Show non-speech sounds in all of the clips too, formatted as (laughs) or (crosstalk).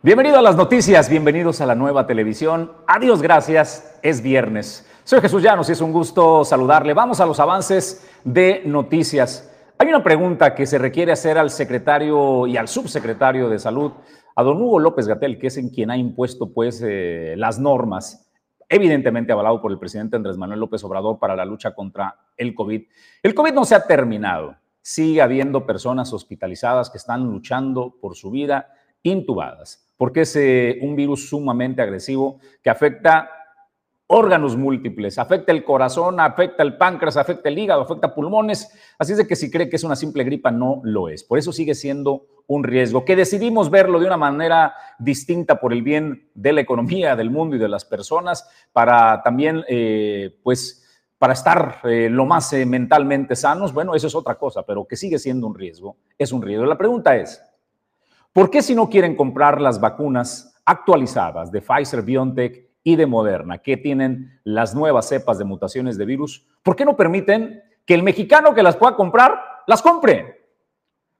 Bienvenido a las noticias, bienvenidos a la nueva televisión. Adiós, gracias, es viernes. Soy Jesús Llanos y es un gusto saludarle. Vamos a los avances de noticias. Hay una pregunta que se requiere hacer al secretario y al subsecretario de Salud, a don Hugo López Gatel, que es en quien ha impuesto pues eh, las normas, evidentemente avalado por el presidente Andrés Manuel López Obrador para la lucha contra el COVID. El COVID no se ha terminado. Sigue habiendo personas hospitalizadas que están luchando por su vida, intubadas porque es eh, un virus sumamente agresivo que afecta órganos múltiples, afecta el corazón, afecta el páncreas, afecta el hígado, afecta pulmones. Así es que si cree que es una simple gripa, no lo es. Por eso sigue siendo un riesgo, que decidimos verlo de una manera distinta por el bien de la economía, del mundo y de las personas, para también, eh, pues, para estar eh, lo más mentalmente sanos. Bueno, eso es otra cosa, pero que sigue siendo un riesgo, es un riesgo. La pregunta es, ¿Por qué si no quieren comprar las vacunas actualizadas de Pfizer, BioNTech y de Moderna, que tienen las nuevas cepas de mutaciones de virus, ¿por qué no permiten que el mexicano que las pueda comprar, las compre?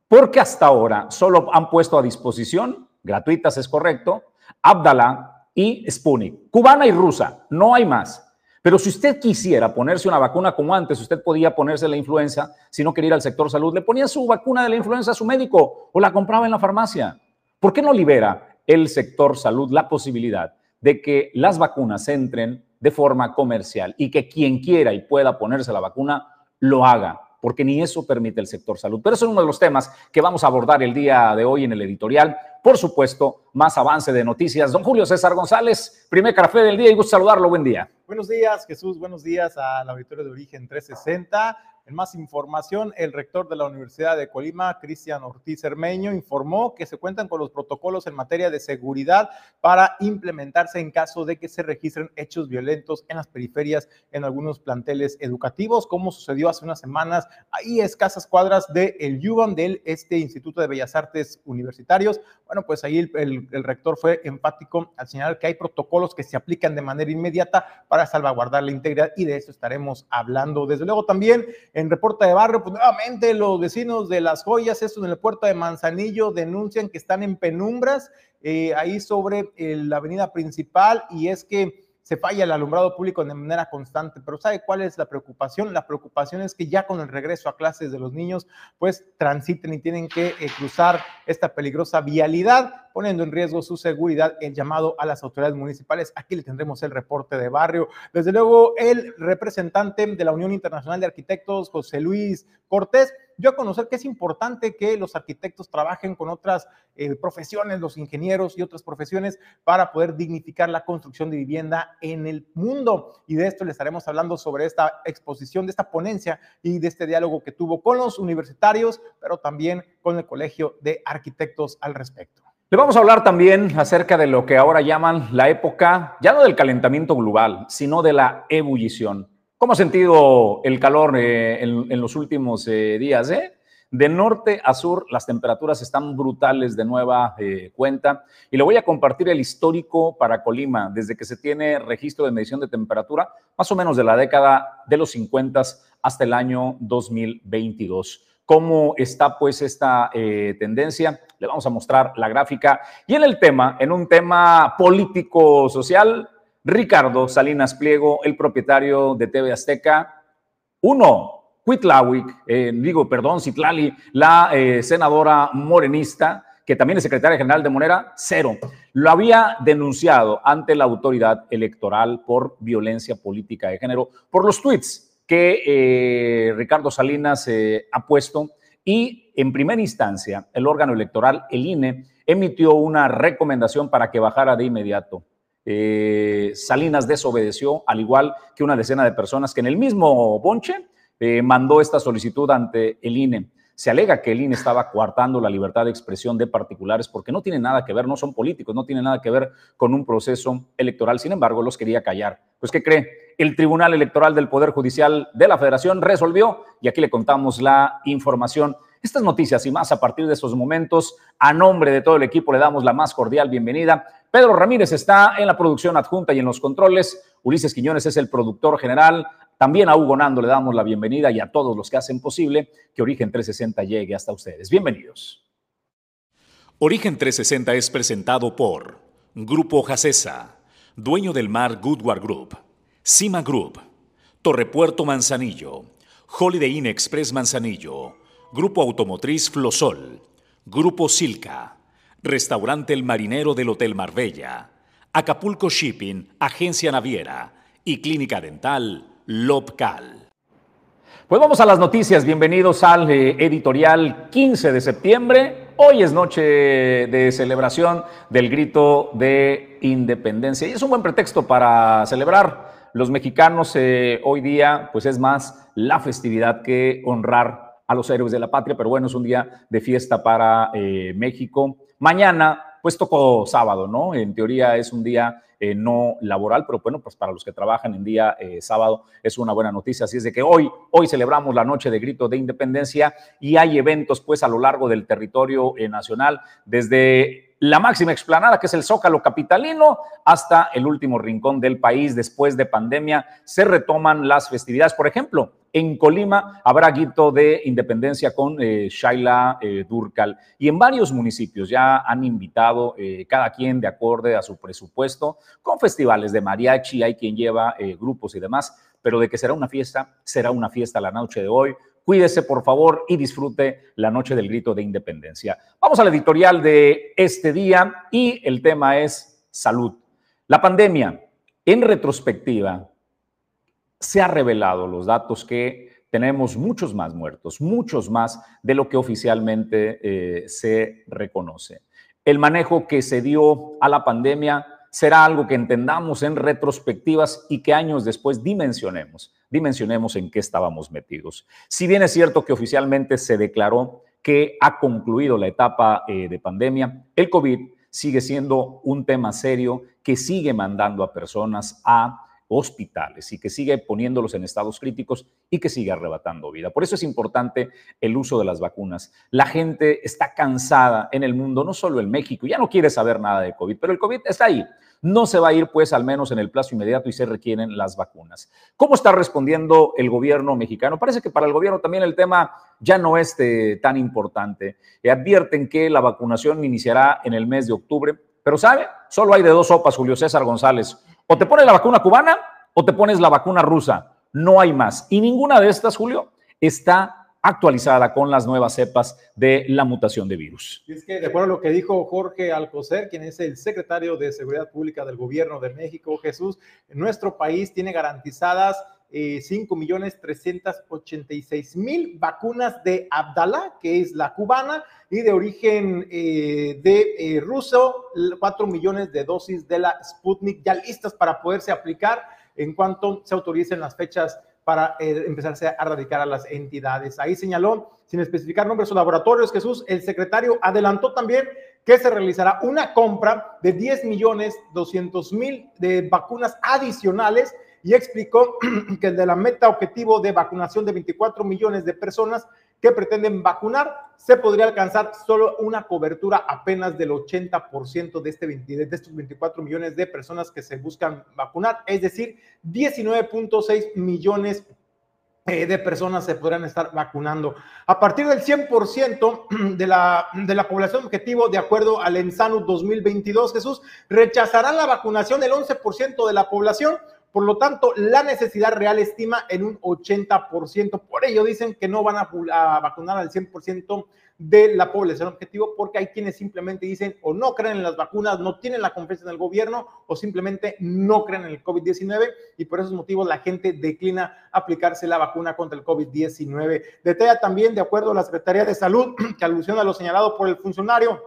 Porque hasta ahora solo han puesto a disposición, gratuitas es correcto, Abdala y Sputnik, cubana y rusa, no hay más. Pero si usted quisiera ponerse una vacuna como antes, usted podía ponerse la influenza, si no quería ir al sector salud, le ponía su vacuna de la influenza a su médico o la compraba en la farmacia. ¿Por qué no libera el sector salud la posibilidad de que las vacunas entren de forma comercial y que quien quiera y pueda ponerse la vacuna lo haga? Porque ni eso permite el sector salud. Pero eso es uno de los temas que vamos a abordar el día de hoy en el editorial por supuesto, más avance de noticias. Don Julio César González, primer café del día y gusto saludarlo. Buen día. Buenos días, Jesús. Buenos días a la Auditorio de Origen 360. En más información, el rector de la Universidad de Colima, Cristian Ortiz Hermeño, informó que se cuentan con los protocolos en materia de seguridad para implementarse en caso de que se registren hechos violentos en las periferias en algunos planteles educativos, como sucedió hace unas semanas ahí escasas cuadras del el UBAM, del este Instituto de Bellas Artes Universitarios. Bueno, pues ahí el, el rector fue enfático al señalar que hay protocolos que se aplican de manera inmediata para salvaguardar la integridad y de eso estaremos hablando. Desde luego también en reporte de barrio, pues nuevamente los vecinos de Las Joyas, esto en el puerto de Manzanillo, denuncian que están en penumbras eh, ahí sobre la avenida principal y es que se falla el alumbrado público de manera constante. Pero ¿sabe cuál es la preocupación? La preocupación es que ya con el regreso a clases de los niños, pues transiten y tienen que eh, cruzar esta peligrosa vialidad, poniendo en riesgo su seguridad. El llamado a las autoridades municipales. Aquí le tendremos el reporte de barrio. Desde luego, el representante de la Unión Internacional de Arquitectos, José Luis Cortés, yo a conocer que es importante que los arquitectos trabajen con otras eh, profesiones, los ingenieros y otras profesiones para poder dignificar la construcción de vivienda en el mundo. Y de esto le estaremos hablando sobre esta exposición, de esta ponencia y de este diálogo que tuvo con los universitarios, pero también con el Colegio de Arquitectos al respecto. Le vamos a hablar también acerca de lo que ahora llaman la época, ya no del calentamiento global, sino de la ebullición. ¿Cómo ha sentido el calor eh, en, los últimos eh, días? Eh? De norte a sur, las temperaturas están brutales de nueva cuenta. Y le voy a compartir el histórico para Colima, desde que se tiene registro de medición de temperatura, más o menos de la década de los 50 hasta el año 2022. ¿Cómo está pues esta tendencia? Le vamos a mostrar la gráfica. Y en el tema, en un tema político-social, Ricardo Salinas Pliego, el propietario de TV Azteca. Uno, Cuitlawic, eh, digo, perdón, Citlali, la eh, senadora morenista, que también es secretaria general de Monera, cero. Lo había denunciado ante la autoridad electoral por violencia política de género, por los tweets que eh, Ricardo Salinas ha puesto y en primera instancia el órgano electoral, el INE, emitió una recomendación para que bajara de inmediato eh, Salinas desobedeció, al igual que una decena de personas que en el mismo bonche eh, mandó esta solicitud ante el INE. Se alega que el INE estaba coartando la libertad de expresión de particulares porque no tiene nada que ver, no son políticos, no tiene nada que ver con un proceso electoral. Sin embargo, los quería callar. Pues, ¿qué cree? El Tribunal Electoral del Poder Judicial de la Federación resolvió y aquí le contamos la información. Estas noticias y más a partir de estos momentos, a nombre de todo el equipo, le damos la más cordial bienvenida Pedro Ramírez está en la producción adjunta y en los controles. Ulises Quiñones es el productor general. También a Hugo Nando le damos la bienvenida y a todos los que hacen posible que Origen 360 llegue hasta ustedes. Bienvenidos. Origen 360 es presentado por Grupo Jacesa, dueño del mar Goodward Group, Cima Group, Torrepuerto Manzanillo, Holiday Inn Express Manzanillo, Grupo Automotriz Flosol, Grupo Silca, Restaurante El Marinero del Hotel Marbella, Acapulco Shipping, Agencia Naviera y Clínica Dental Lobcal. Pues vamos a las noticias. Bienvenidos al eh, editorial 15 de septiembre. Hoy es noche de celebración del grito de independencia y es un buen pretexto para celebrar. Los mexicanos eh, hoy día, pues es más la festividad que honrar a los héroes de la patria, pero bueno, es un día de fiesta para eh, México. Mañana, pues tocó sábado, ¿no? En teoría es un día eh, no laboral, pero bueno, pues para los que trabajan en día eh, sábado es una buena noticia. Así es de que hoy, hoy celebramos la noche de grito de independencia y hay eventos pues a lo largo del territorio eh, nacional, desde la máxima explanada, que es el Zócalo Capitalino, hasta el último rincón del país. Después de pandemia, se retoman las festividades. Por ejemplo, en Colima habrá guito de independencia con eh, Shaila eh, Durcal. Y en varios municipios ya han invitado, eh, cada quien de acorde a su presupuesto, con festivales de mariachi, hay quien lleva grupos y demás, pero de que será una fiesta, será una fiesta la noche de hoy Cuídese, por favor, y disfrute la noche del grito de independencia. Vamos al editorial de este día y el tema es salud. La pandemia, en retrospectiva, se ha revelado los datos que tenemos muchos más muertos, muchos más de lo que oficialmente eh, se reconoce. El manejo que se dio a la pandemia será algo que entendamos en retrospectivas y que años después dimensionemos dimensionemos en qué estábamos metidos. Si bien es cierto que oficialmente se declaró que ha concluido la etapa eh, de pandemia, el COVID sigue siendo un tema serio que sigue mandando a personas a hospitales y que sigue poniéndolos en estados críticos y que sigue arrebatando vida. Por eso es importante el uso de las vacunas. La gente está cansada en el mundo, no solo en México, ya no quiere saber nada de COVID, pero el COVID está ahí. No se va a ir, pues, al menos en el plazo inmediato y se requieren las vacunas. ¿Cómo está respondiendo el gobierno mexicano? Parece que para el gobierno también el tema ya no es eh, tan importante. Y advierten que la vacunación iniciará en el mes de octubre, pero ¿sabe? Solo hay de dos sopas, Julio César González. O te pones la vacuna cubana o te pones la vacuna rusa. No hay más. Y ninguna de estas, Julio, está actualizada con las nuevas cepas de la mutación de virus. Es que, de acuerdo a lo que dijo Jorge Alcocer, quien es el secretario de Seguridad Pública del Gobierno de México, Jesús, nuestro país tiene garantizadas eh, 5.386.000 vacunas de Abdala, que es la cubana, y de origen eh, de eh, ruso, 4 millones de dosis de la Sputnik ya listas para poderse aplicar en cuanto se autoricen las fechas para eh, empezarse a radicar a las entidades. Ahí señaló, sin especificar nombres o laboratorios, Jesús, el secretario adelantó también que se realizará una compra de 10 millones 200 mil de vacunas adicionales y explicó (clears throat) que de la meta objetivo de vacunación de 24 millones de personas que pretenden vacunar, se podría alcanzar solo una cobertura apenas del 80% de, este de estos 24 millones de personas que se buscan vacunar, es decir, 19.6 millones eh, de personas se podrán estar vacunando. A partir del 100% (clears throat) de la, de la población objetivo, de acuerdo al ENSANU 2022, Jesús, rechazará la vacunación del 11% de la población por lo tanto, la necesidad real estima en un 80%. Por ello dicen que no van a, vacunar al 100% de la población objetivo porque hay quienes simplemente dicen o no creen en las vacunas, no tienen la confianza en el gobierno o simplemente no creen en el COVID-19 y por esos motivos la gente declina aplicarse la vacuna contra el COVID-19. Detalla también, de acuerdo a la Secretaría de Salud, (clears throat) que alusiona a lo señalado por el funcionario,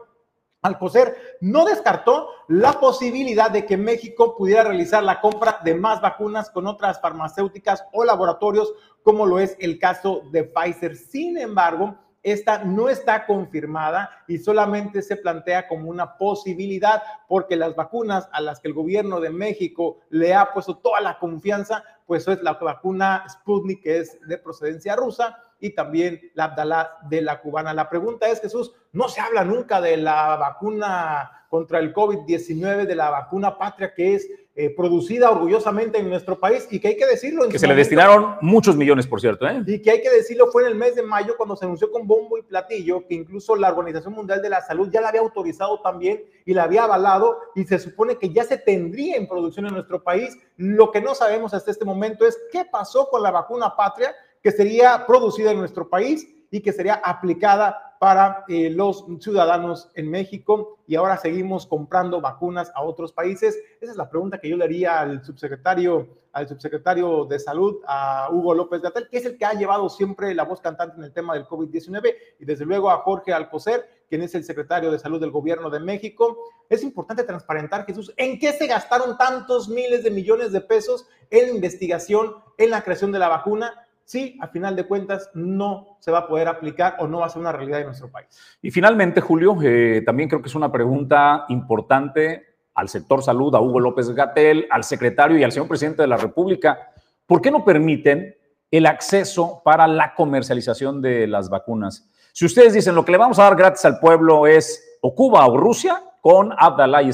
Alcocer no descartó la posibilidad de que México pudiera realizar la compra de más vacunas con otras farmacéuticas o laboratorios, como lo es el caso de Pfizer. Sin embargo, esta no está confirmada y solamente se plantea como una posibilidad porque las vacunas a las que el gobierno de México le ha puesto toda la confianza, pues es la vacuna Sputnik que es de procedencia rusa y también la Abdalá de la cubana. La pregunta es, Jesús, no se habla nunca de la vacuna contra el COVID-19, de la vacuna patria que es eh, producida orgullosamente en nuestro país y que hay que decirlo. que se le destinaron muchos millones, por cierto. ¿eh? Y que hay que decirlo, fue en el mes de mayo cuando se anunció con bombo y platillo que incluso la Organización Mundial de la Salud ya la había autorizado también y la había avalado y se supone que ya se tendría en producción en nuestro país. Lo que no sabemos hasta este momento es qué pasó con la vacuna patria que sería producida en nuestro país y que sería aplicada para eh, los ciudadanos en México y ahora seguimos comprando vacunas a otros países. Esa es la pregunta que yo le haría al subsecretario, al subsecretario de Salud, a Hugo López Gatel, que es el que ha llevado siempre la voz cantante en el tema del COVID-19, y desde luego a Jorge Alcocer, quien es el secretario de Salud del Gobierno de México. Es importante transparentar, Jesús, en qué se gastaron tantos miles de millones de pesos en investigación, en la creación de la vacuna sí, a final de cuentas no se va a poder aplicar o no va a ser una realidad en nuestro país. Y finalmente, Julio, eh, también creo que es una pregunta importante al sector salud, a Hugo López Gatel, al secretario y al señor presidente de la República. ¿Por qué no permiten el acceso para la comercialización de las vacunas? Si ustedes dicen lo que le vamos a dar gratis al pueblo es o Cuba o Rusia con Abdallah y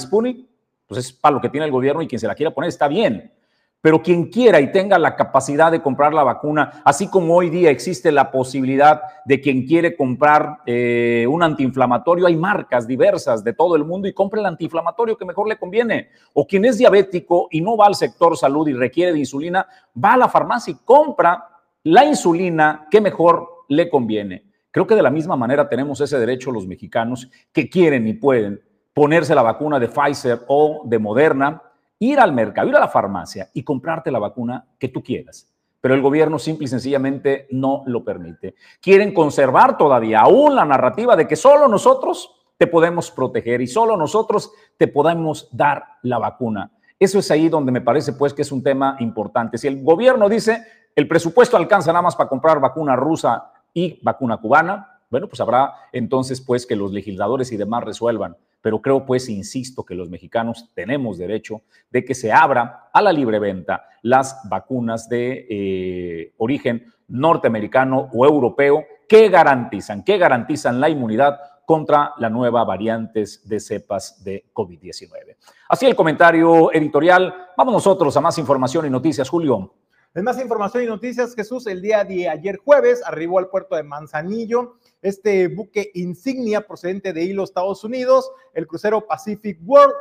pues es para lo que tiene el gobierno y quien se la quiera poner está bien. Pero quien quiera y tenga la capacidad de comprar la vacuna, así como hoy día existe la posibilidad de quien quiere comprar eh, un antiinflamatorio, hay marcas diversas de todo el mundo y compre el antiinflamatorio que mejor le conviene. O quien es diabético y no va al sector salud y requiere de insulina, va a la farmacia y compra la insulina que mejor le conviene. Creo que de la misma manera tenemos ese derecho los mexicanos que quieren y pueden ponerse la vacuna de Pfizer o de Moderna ir al mercado, ir a la farmacia y comprarte la vacuna que tú quieras. Pero el gobierno simple y sencillamente no lo permite. Quieren conservar todavía aún la narrativa de que solo nosotros te podemos proteger y solo nosotros te podemos dar la vacuna. Eso es ahí donde me parece pues que es un tema importante. Si el gobierno dice el presupuesto alcanza nada más para comprar vacuna rusa y vacuna cubana, bueno, pues habrá entonces pues que los legisladores y demás resuelvan pero creo pues, insisto, que los mexicanos tenemos derecho de que se abra a la libre venta las vacunas de eh, origen norteamericano o europeo que garantizan, que garantizan la inmunidad contra la nueva variantes de cepas de COVID-19. Así el comentario editorial. Vamos nosotros a más información y noticias, Julio. En más información y noticias, Jesús, el día de ayer jueves arribó al puerto de Manzanillo este buque insignia procedente de Hilo, Estados Unidos, el crucero Pacific World,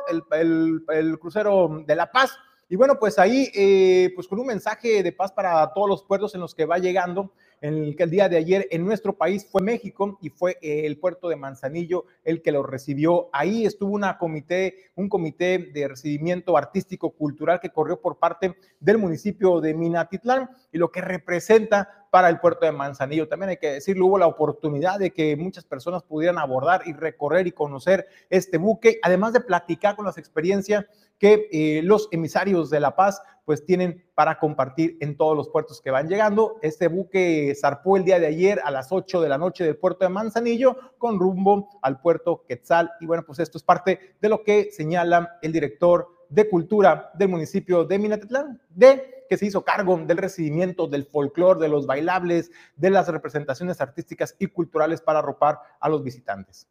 el, crucero de La Paz. Y bueno, pues ahí, eh, pues con un mensaje de paz para todos los puertos en los que va llegando, en el que el día de ayer en nuestro país fue México y fue eh, el puerto de Manzanillo el que lo recibió. Ahí estuvo una comité, un comité de recibimiento artístico cultural que corrió por parte del municipio de Minatitlán y lo que representa para el puerto de Manzanillo. También hay que decirlo, hubo la oportunidad de que muchas personas pudieran abordar y recorrer y conocer este buque, además de platicar con las experiencias que eh, los emisarios de La Paz pues tienen para compartir en todos los puertos que van llegando. Este buque zarpó el día de ayer a las 8 de la noche del puerto de Manzanillo con rumbo al puerto Quetzal. Y bueno, pues esto es parte de lo que señala el director de Cultura del municipio de Minatitlán, de que se hizo cargo del recibimiento del folclore, de los bailables, de las representaciones artísticas y culturales para arropar a los visitantes.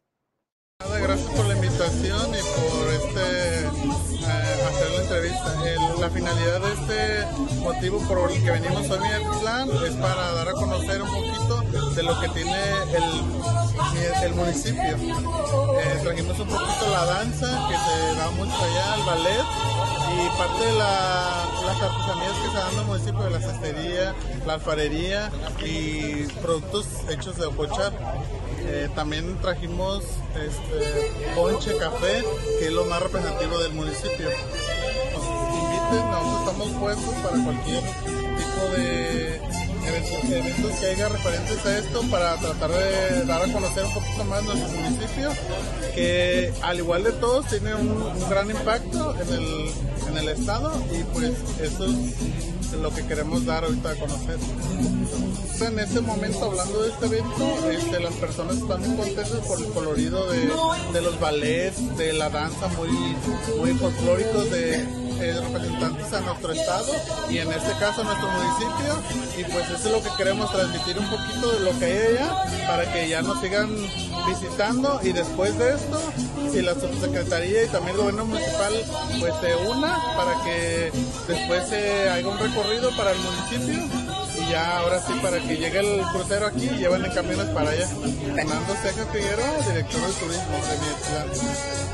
Gracias por la invitación y por este, la finalidad de este motivo por el que venimos hoy en plan es para dar a conocer un poquito de lo que tiene el, el municipio. Eh, trajimos un poquito la danza que se da mucho allá, el ballet y parte de las artesanías que se dan en el municipio de la cestería, la alfarería y productos hechos de ocochar. Eh, también trajimos este, ponche café, que es lo más representativo del municipio. Nosotros estamos puestos para cualquier tipo de eventos, que haya referentes a esto para tratar de dar a conocer un poquito más nuestro municipio, que al igual de todos tiene un, gran impacto en el, en el estado y pues eso es lo que queremos dar ahorita a conocer. En este momento hablando de este evento, este, las personas están muy contentas por el colorido de, los ballets, de la danza muy, muy folclóricos de, eh, representantes a nuestro estado y en este caso a nuestro municipio. Y pues eso es lo que queremos transmitir un poquito de lo que hay allá para que ya nos sigan visitando. Y después de esto si la subsecretaría y también el gobierno municipal pues se una para que después se haga un recorrido para el municipio. Y ya ahora sí para que llegue el crucero aquí y lleven en camiones para allá. Fernando Ceja Figueroa, director de turismo de mi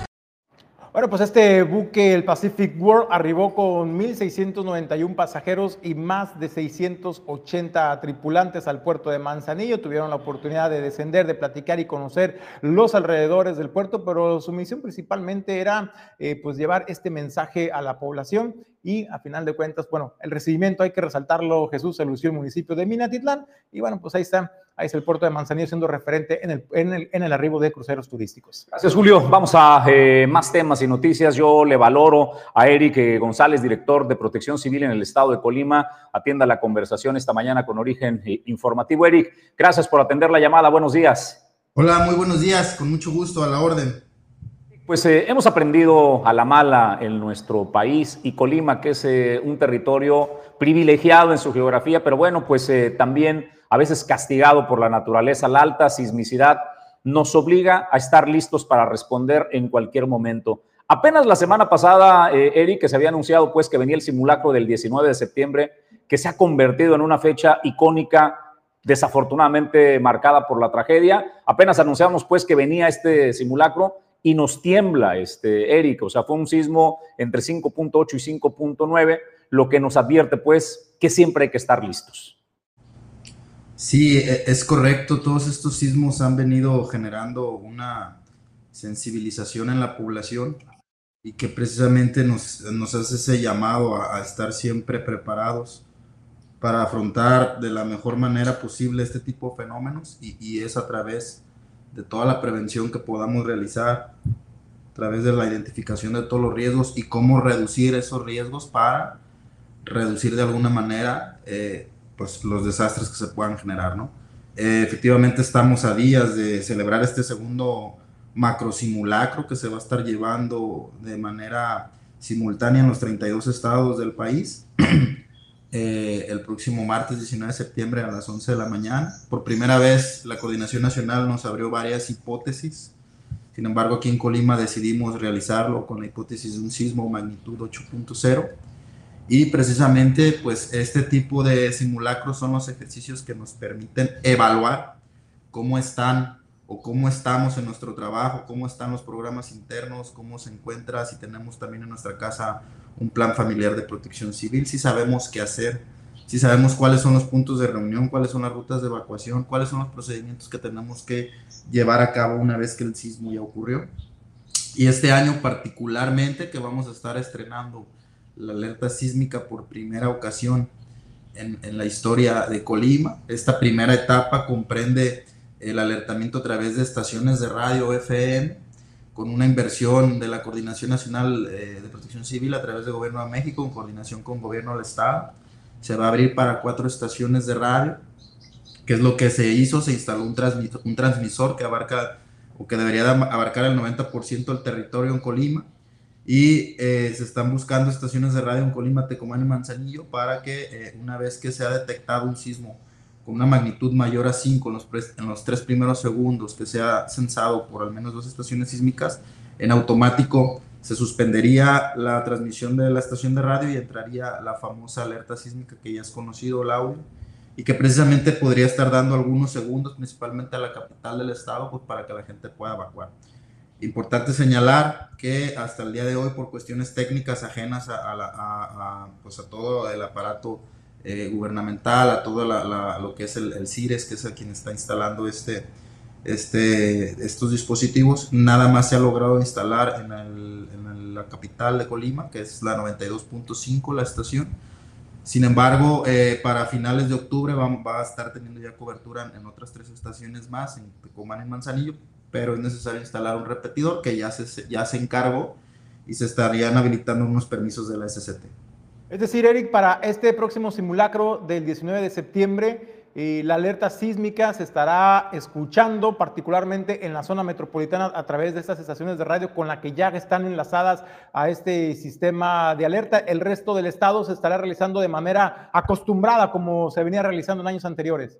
bueno, pues este buque, el Pacific World, arribó con 1.691 pasajeros y más de 680 tripulantes al puerto de Manzanillo. Tuvieron la oportunidad de descender, de platicar y conocer los alrededores del puerto, pero su misión principalmente era eh, pues llevar este mensaje a la población y a final de cuentas, bueno, el recibimiento hay que resaltarlo, Jesús se el municipio de Minatitlán y bueno, pues ahí está Ahí es el puerto de Manzanillo siendo referente en el, en el, en el arribo de cruceros turísticos. Gracias, Julio. Vamos a eh, más temas y noticias. Yo le valoro a Eric eh, González, director de Protección Civil en el estado de Colima. Atienda la conversación esta mañana con origen eh, informativo. Eric, gracias por atender la llamada. Buenos días. Hola, muy buenos días. Con mucho gusto a la orden. Pues hemos aprendido a la mala en nuestro país y Colima, que es un territorio privilegiado en su geografía, pero bueno, pues también a veces castigado por la naturaleza, la alta sismicidad nos obliga a estar listos para responder en cualquier momento. Apenas la semana pasada, eh, Eric, que se había anunciado pues que venía el simulacro del 19 de septiembre, que se ha convertido en una fecha icónica, desafortunadamente marcada por la tragedia. Apenas anunciamos pues que venía este simulacro y nos tiembla, este, Eric, o sea, fue un sismo entre 5.8 y 5.9, lo que nos advierte pues que siempre hay que estar listos. Sí, e, es correcto. Todos estos sismos han venido generando una sensibilización en la población y que precisamente nos, nos hace ese llamado a, estar siempre preparados para afrontar de la mejor manera posible este tipo de fenómenos y, y es a través de toda la prevención que podamos realizar, a través de la identificación de todos los riesgos y cómo reducir esos riesgos para reducir de alguna manera eh, pues, los desastres que se puedan generar, ¿no? Eh, efectivamente estamos a días de celebrar este segundo macro simulacro que se va a estar llevando de manera simultánea en los 32 estados del país. (clears throat) Eh, el próximo martes 19 de septiembre a las 11 de la mañana. Por primera vez la Coordinación Nacional nos abrió varias hipótesis. Sin embargo, aquí en Colima decidimos realizarlo con la hipótesis de un sismo magnitud 8.0 y precisamente, pues este tipo de simulacros son los ejercicios que nos permiten evaluar cómo están o cómo estamos en nuestro trabajo, cómo están los programas internos, cómo se encuentra, si tenemos también en nuestra casa un plan familiar de protección civil, si sabemos qué hacer, si sabemos cuáles son los puntos de reunión, cuáles son las rutas de evacuación, cuáles son los procedimientos que tenemos que llevar a cabo una vez que el sismo ya ocurrió. Y este año particularmente que vamos a estar estrenando la alerta sísmica por primera ocasión en, en, la historia de Colima. Esta primera etapa comprende el alertamiento a través de estaciones de radio FM, con una inversión de la Coordinación Nacional eh, de Protección Civil a través del Gobierno de México, en coordinación con Gobierno del Estado. Se va a abrir para cuatro estaciones de radio, que es lo que se hizo, se instaló un transmisor, un transmisor que abarca o que debería abarcar el 90% del territorio en Colima y eh, se están buscando estaciones de radio en Colima, Tecomán y Manzanillo para que eh, una vez que se ha detectado un sismo con una magnitud mayor a 5 en los, tres primeros segundos que se ha censado por al menos dos estaciones sísmicas, en automático se suspendería la transmisión de la estación de radio y entraría la famosa alerta sísmica que ya es conocido, audio, y que precisamente podría estar dando algunos segundos, principalmente a la capital del estado, pues para que la gente pueda evacuar. Importante señalar que hasta el día de hoy, por cuestiones técnicas ajenas a, pues a todo el aparato eh, gubernamental, a todo lo que es el, CIRES, que es el quien está instalando este, este, estos dispositivos, nada más se ha logrado instalar en, en la capital de Colima, que es la 92.5, la estación. Sin embargo, eh, para finales de octubre va, va, a estar teniendo ya cobertura en, otras tres estaciones más, en Tecomán y Manzanillo, pero es necesario instalar un repetidor que ya se, ya se encargó y se estarían habilitando unos permisos de la SCT. Es decir, Eric, para este próximo simulacro del 19 de septiembre, y la alerta sísmica se estará escuchando particularmente en la zona metropolitana a través de estas estaciones de radio con la que ya están enlazadas a este sistema de alerta. El resto del estado se estará realizando de manera acostumbrada como se venía realizando en años anteriores.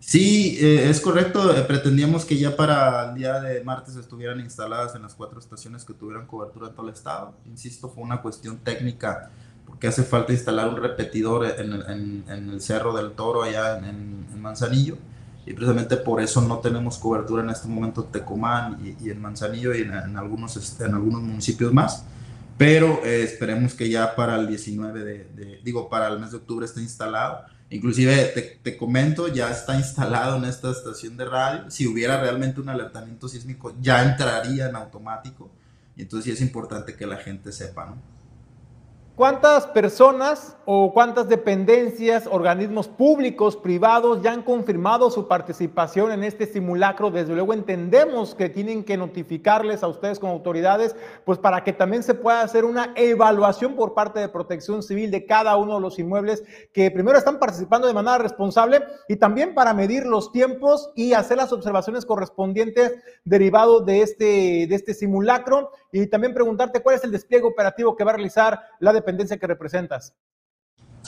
Sí, eh, es correcto. Eh, pretendíamos que ya para el día de martes estuvieran instaladas en las cuatro estaciones que tuvieran cobertura en todo el estado. Insisto, fue una cuestión técnica porque hace falta instalar un repetidor en, el Cerro del Toro allá en, Manzanillo y precisamente por eso no tenemos cobertura en este momento en Tecomán y, en Manzanillo y en, algunos, este, en algunos municipios más, pero eh, esperemos que ya para el 19 de, digo, para el mes de octubre esté instalado. Inclusive te, te, comento, ya está instalado en esta estación de radio. Si hubiera realmente un alertamiento sísmico, ya entraría en automático. Y entonces sí es importante que la gente sepa, ¿no? ¿Cuántas personas o cuántas dependencias, organismos públicos, privados ya han confirmado su participación en este simulacro? Desde luego entendemos que tienen que notificarles a ustedes como autoridades, pues para que también se pueda hacer una evaluación por parte de protección civil de cada uno de los inmuebles que primero están participando de manera responsable y también para medir los tiempos y hacer las observaciones correspondientes derivado de este, de este simulacro y también preguntarte cuál es el despliegue operativo que va a realizar la dependencia que representas.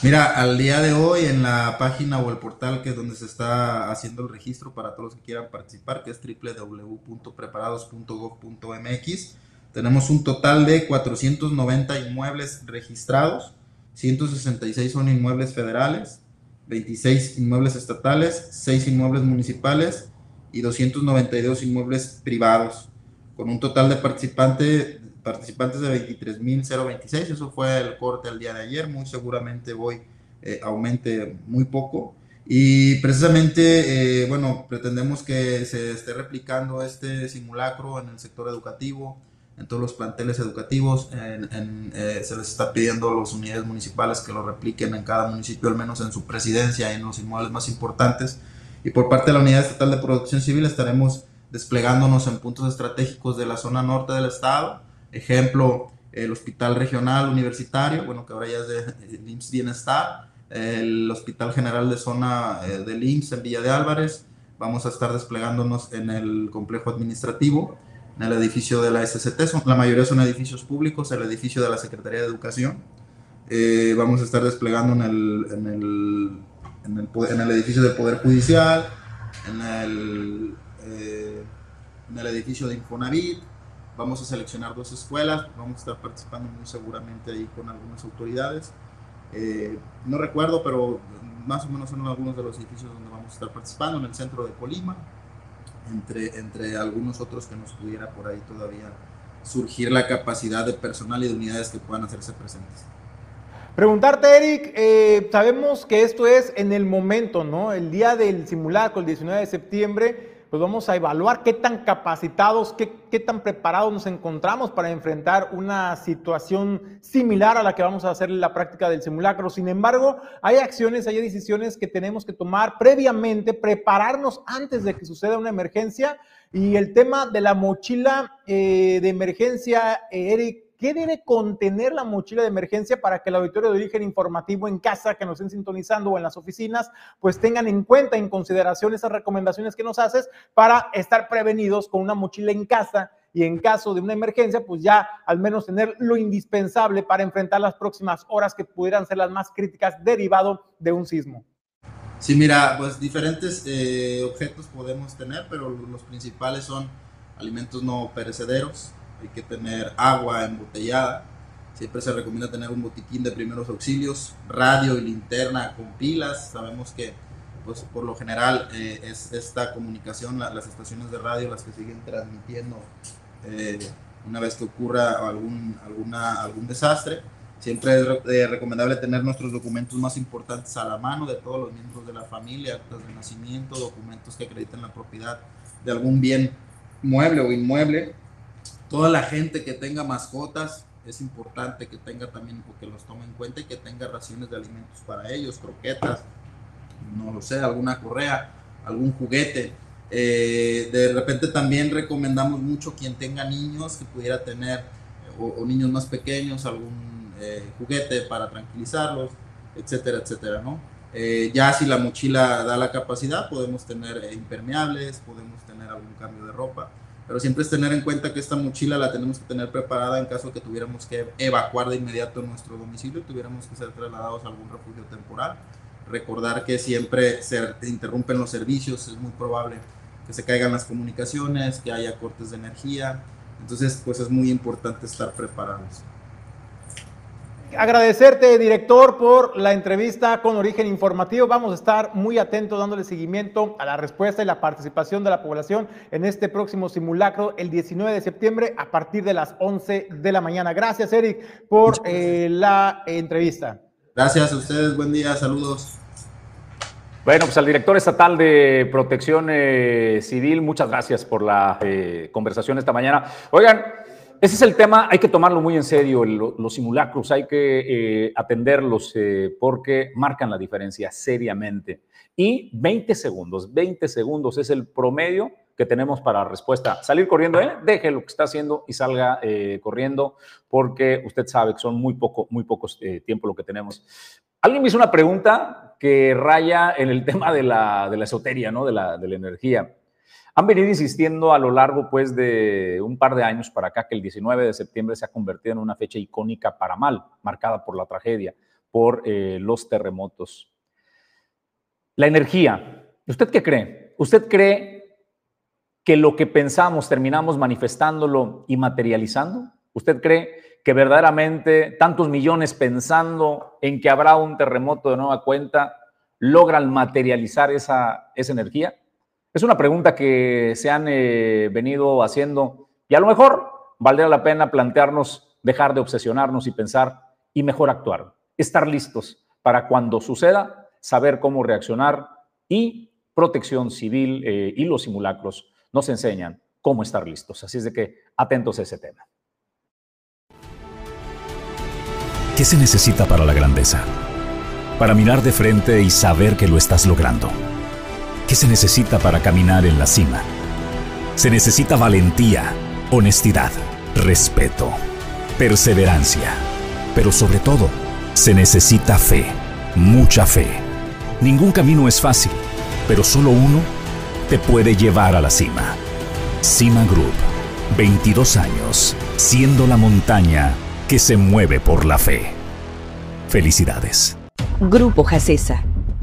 Mira, al día de hoy en la página o el portal que es donde se está haciendo el registro para todos los que quieran participar, que es www.preparados.gov.mx, tenemos un total de 490 inmuebles registrados, 166 son inmuebles federales, 26 inmuebles estatales, 6 inmuebles municipales y 292 inmuebles privados con un total de participantes participantes de 23.026. Eso fue el corte al día de ayer. Muy seguramente hoy eh, aumente muy poco. Y precisamente, eh, bueno, pretendemos que se esté replicando este simulacro en el sector educativo, en todos los planteles educativos. Eh, se les está pidiendo a las unidades municipales que lo repliquen en cada municipio, al menos en su presidencia en los inmuebles más importantes. Y por parte de la Unidad Estatal de Protección Civil estaremos desplegándonos en puntos estratégicos de la zona norte del estado. Ejemplo, el Hospital Regional Universitario, bueno, que ahora ya es de IMSS Bienestar, el Hospital General de Zona eh, del IMSS en Villa de Álvarez. Vamos a estar desplegándonos en el complejo administrativo, en el edificio de la SCT, son, la mayoría son edificios públicos, el edificio de la Secretaría de Educación. Eh, vamos a estar desplegando en el, en el, en el, en el edificio del Poder Judicial, en el eh, en el edificio de Infonavit. Vamos a seleccionar dos escuelas, vamos a estar participando muy seguramente ahí con algunas autoridades. Eh, no recuerdo, pero más o menos son algunos de los edificios donde vamos a estar participando, en el centro de Colima, entre, entre algunos otros que nos pudiera por ahí todavía surgir la capacidad de personal y de unidades que puedan hacerse presentes. Preguntarte, Eric, eh, sabemos que esto es en el momento, ¿no? El día del simulacro, el 19 de septiembre, pues vamos a evaluar qué tan capacitados, qué, qué, tan preparados nos encontramos para enfrentar una situación similar a la que vamos a hacer en la práctica del simulacro. Sin embargo, hay acciones, hay decisiones que tenemos que tomar previamente, prepararnos antes de que suceda una emergencia. Y el tema de la mochila eh, de emergencia, eh, Eric, ¿Qué debe contener la mochila de emergencia para que el auditorio de origen informativo en casa, que nos estén sintonizando o en las oficinas, pues tengan en cuenta, en consideración esas recomendaciones que nos haces para estar prevenidos con una mochila en casa y en caso de una emergencia, pues ya al menos tener lo indispensable para enfrentar las próximas horas que pudieran ser las más críticas derivado de un sismo? Sí, mira, pues diferentes eh, objetos podemos tener, pero los principales son alimentos no perecederos, hay que tener agua embotellada. Siempre se recomienda tener un botiquín de primeros auxilios, radio y linterna con pilas. Sabemos que pues, por lo general eh, es esta comunicación, las estaciones de radio las que siguen transmitiendo eh, una vez que ocurra algún, alguna, algún desastre. Siempre es eh, recomendable tener nuestros documentos más importantes a la mano de todos los miembros de la familia, actas de nacimiento, documentos que acrediten la propiedad de algún bien mueble o inmueble toda la gente que tenga mascotas, es importante que tenga también, porque los tome en cuenta y que tenga raciones de alimentos para ellos, croquetas, no lo sé, alguna correa, algún juguete. Eh, de repente también recomendamos mucho quien tenga niños que pudiera tener, o, niños más pequeños, algún eh, juguete para tranquilizarlos, etcétera, etcétera, ¿no? Eh, ya si la mochila da la capacidad, podemos tener impermeables, podemos tener algún cambio de ropa, pero siempre es tener en cuenta que esta mochila la tenemos que tener preparada en caso que tuviéramos que evacuar de inmediato nuestro domicilio tuviéramos que ser trasladados a algún refugio temporal. Recordar que siempre se interrumpen los servicios, es muy probable que se caigan las comunicaciones, que haya cortes de energía, entonces pues es muy importante estar preparados. Agradecerte, director, por la entrevista con origen informativo. Vamos a estar muy atentos dándole seguimiento a la respuesta y la participación de la población en este próximo simulacro el 19 de septiembre a partir de las 11 de la mañana. Gracias, Eric, por eh, la entrevista. Gracias a ustedes, buen día, saludos. Bueno, pues al director estatal de Protección eh, Civil, muchas gracias por la eh, conversación esta mañana. Oigan, ese es el tema, hay que tomarlo muy en serio, los simulacros, hay que eh, atenderlos eh, porque marcan la diferencia seriamente. Y 20 segundos, 20 segundos es el promedio que tenemos para respuesta. Salir corriendo, ¿eh? deje lo que está haciendo y salga eh, corriendo porque usted sabe que son muy poco, muy pocos tiempo lo que tenemos. Alguien me hizo una pregunta que raya en el (laughs) tema de la, de la esoteria, ¿no? De la, de la energía. Han venido insistiendo a lo largo pues, de un par de años para acá que el 19 de septiembre se ha convertido en una fecha icónica para mal, marcada por la tragedia, por eh, los terremotos. La energía. ¿Usted qué cree? ¿Usted cree que lo que pensamos terminamos manifestándolo y materializando? ¿Usted cree que verdaderamente tantos millones pensando en que habrá un terremoto de nueva cuenta logran materializar esa, esa energía? Es una pregunta que se han eh, venido haciendo y a lo mejor valdría la pena plantearnos, dejar de obsesionarnos y pensar y mejor actuar, estar listos para cuando suceda, saber cómo reaccionar y protección civil eh, y los simulacros nos enseñan cómo estar listos. Así es de que atentos a ese tema. ¿Qué se necesita para la grandeza? Para mirar de frente y saber que lo estás logrando ¿Qué se necesita para caminar en la cima? Se necesita valentía, honestidad, respeto, perseverancia, pero sobre todo, se necesita fe, mucha fe. Ningún camino es fácil, pero solo uno te puede llevar a la cima. Cima Group, 22 años, siendo la montaña que se mueve por la fe. Felicidades. Grupo Jacesa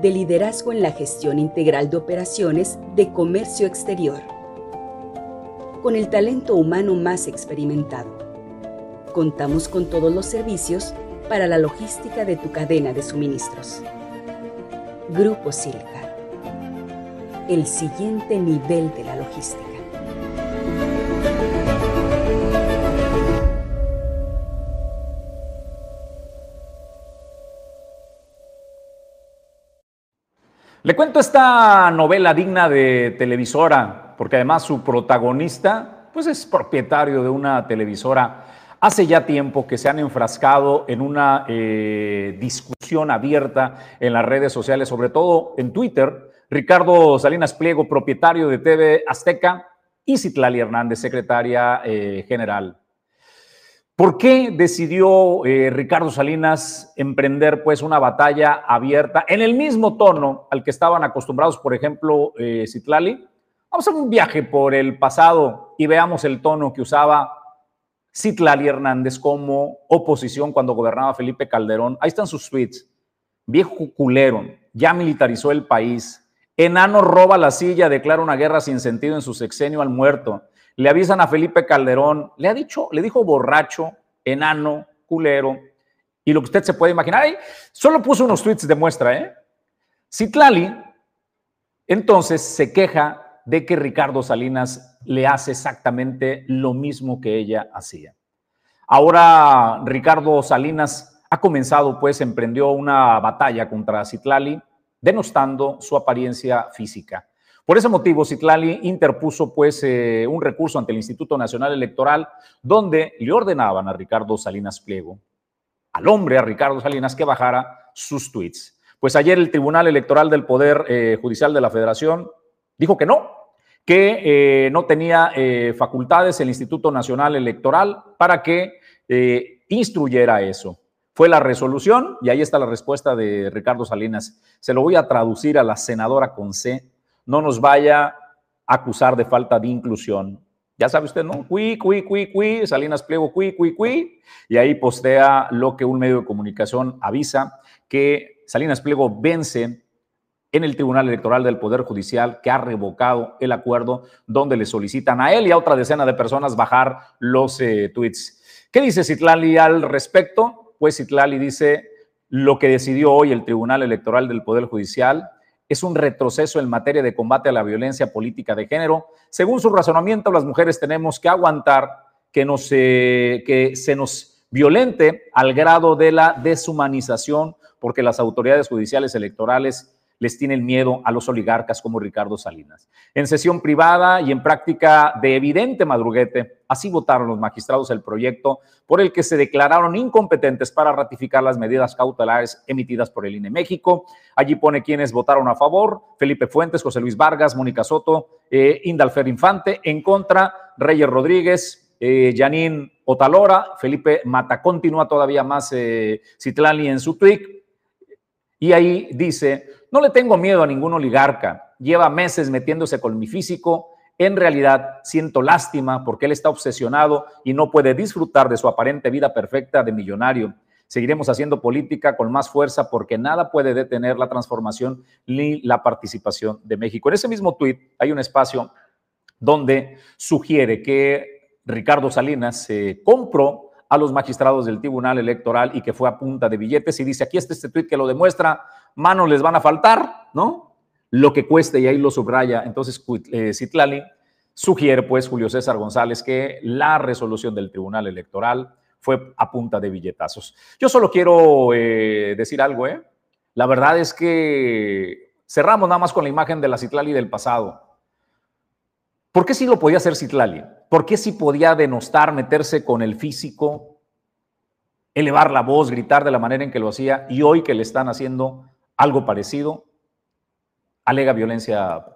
de liderazgo en la gestión integral de operaciones de comercio exterior, con el talento humano más experimentado. Contamos con todos los servicios para la logística de tu cadena de suministros. Grupo Silca. El siguiente nivel de la logística. Le cuento esta novela digna de televisora, porque además su protagonista pues es propietario de una televisora. Hace ya tiempo que se han enfrascado en una eh, discusión abierta en las redes sociales, sobre todo en Twitter. Ricardo Salinas Pliego, propietario de TV Azteca, y Citlali Hernández, secretaria eh, general. ¿Por qué decidió eh, Ricardo Salinas emprender pues una batalla abierta en el mismo tono al que estaban acostumbrados, por ejemplo, eh, Citlali? Vamos a un viaje por el pasado y veamos el tono que usaba Citlali Hernández como oposición cuando gobernaba Felipe Calderón. Ahí están sus tweets. Viejo culero, ya militarizó el país. Enano roba la silla, declara una guerra sin sentido en su sexenio al muerto le avisan a Felipe Calderón, le ha dicho, le dijo borracho, enano, culero, y lo que usted se puede imaginar. Ahí solo puso unos tweets de muestra, ¿eh? Citlali, entonces se queja de que Ricardo Salinas le hace exactamente lo mismo que ella hacía. Ahora Ricardo Salinas ha comenzado, pues emprendió una batalla contra Citlali denostando su apariencia física. Por ese motivo, Citlali interpuso pues eh, un recurso ante el Instituto Nacional Electoral donde le ordenaban a Ricardo Salinas Pliego, al hombre, a Ricardo Salinas, que bajara sus tweets. Pues ayer el Tribunal Electoral del Poder eh, Judicial de la Federación dijo que no, que eh, no tenía facultades el Instituto Nacional Electoral para que instruyera eso. Fue la resolución y ahí está la respuesta de Ricardo Salinas. Se lo voy a traducir a la senadora con C no nos vaya a acusar de falta de inclusión. Ya sabe usted, ¿no? Cui, cui, cui, cui, Salinas Pliego, cui, cui, cui. Y ahí postea lo que un medio de comunicación avisa, que Salinas Pliego vence en el Tribunal Electoral del Poder Judicial que ha revocado el acuerdo donde le solicitan a él y a otra decena de personas bajar los eh, tweets. ¿Qué dice Citlali al respecto? Pues Citlali dice lo que decidió hoy el Tribunal Electoral del Poder Judicial es un retroceso en materia de combate a la violencia política de género. Según su razonamiento, las mujeres tenemos que aguantar que, nos, que se nos violente al grado de la deshumanización, porque las autoridades judiciales electorales les tienen miedo a los oligarcas como Ricardo Salinas. En sesión privada y en práctica de evidente madruguete, así votaron los magistrados el proyecto por el que se declararon incompetentes para ratificar las medidas cautelares emitidas por el INE México. Allí pone quienes votaron a favor, Felipe Fuentes, José Luis Vargas, Mónica Soto, eh, Indalfer Infante, en contra, Reyes Rodríguez, eh, Janine Otalora, Felipe Mata continúa todavía más eh, Citlali en su tweet. Y ahí dice, no le tengo miedo a ningún oligarca, lleva meses metiéndose con mi físico, en realidad siento lástima porque él está obsesionado y no puede disfrutar de su aparente vida perfecta de millonario. Seguiremos haciendo política con más fuerza porque nada puede detener la transformación ni la participación de México. En ese mismo tuit hay un espacio donde sugiere que Ricardo Salinas se compró a los magistrados del Tribunal Electoral y que fue a punta de billetes y dice, aquí está este tuit que lo demuestra, manos les van a faltar, ¿no? Lo que cueste y ahí lo subraya. Entonces, eh, Citlali sugiere, pues, Julio César González, que la resolución del Tribunal Electoral fue a punta de billetazos. Yo solo quiero eh, decir algo, ¿eh? La verdad es que cerramos nada más con la imagen de la Citlali del pasado. ¿Por qué sí lo podía hacer Citlali? ¿Por qué sí podía denostar, meterse con el físico, elevar la voz, gritar de la manera en que lo hacía y hoy que le están haciendo algo parecido, alega violencia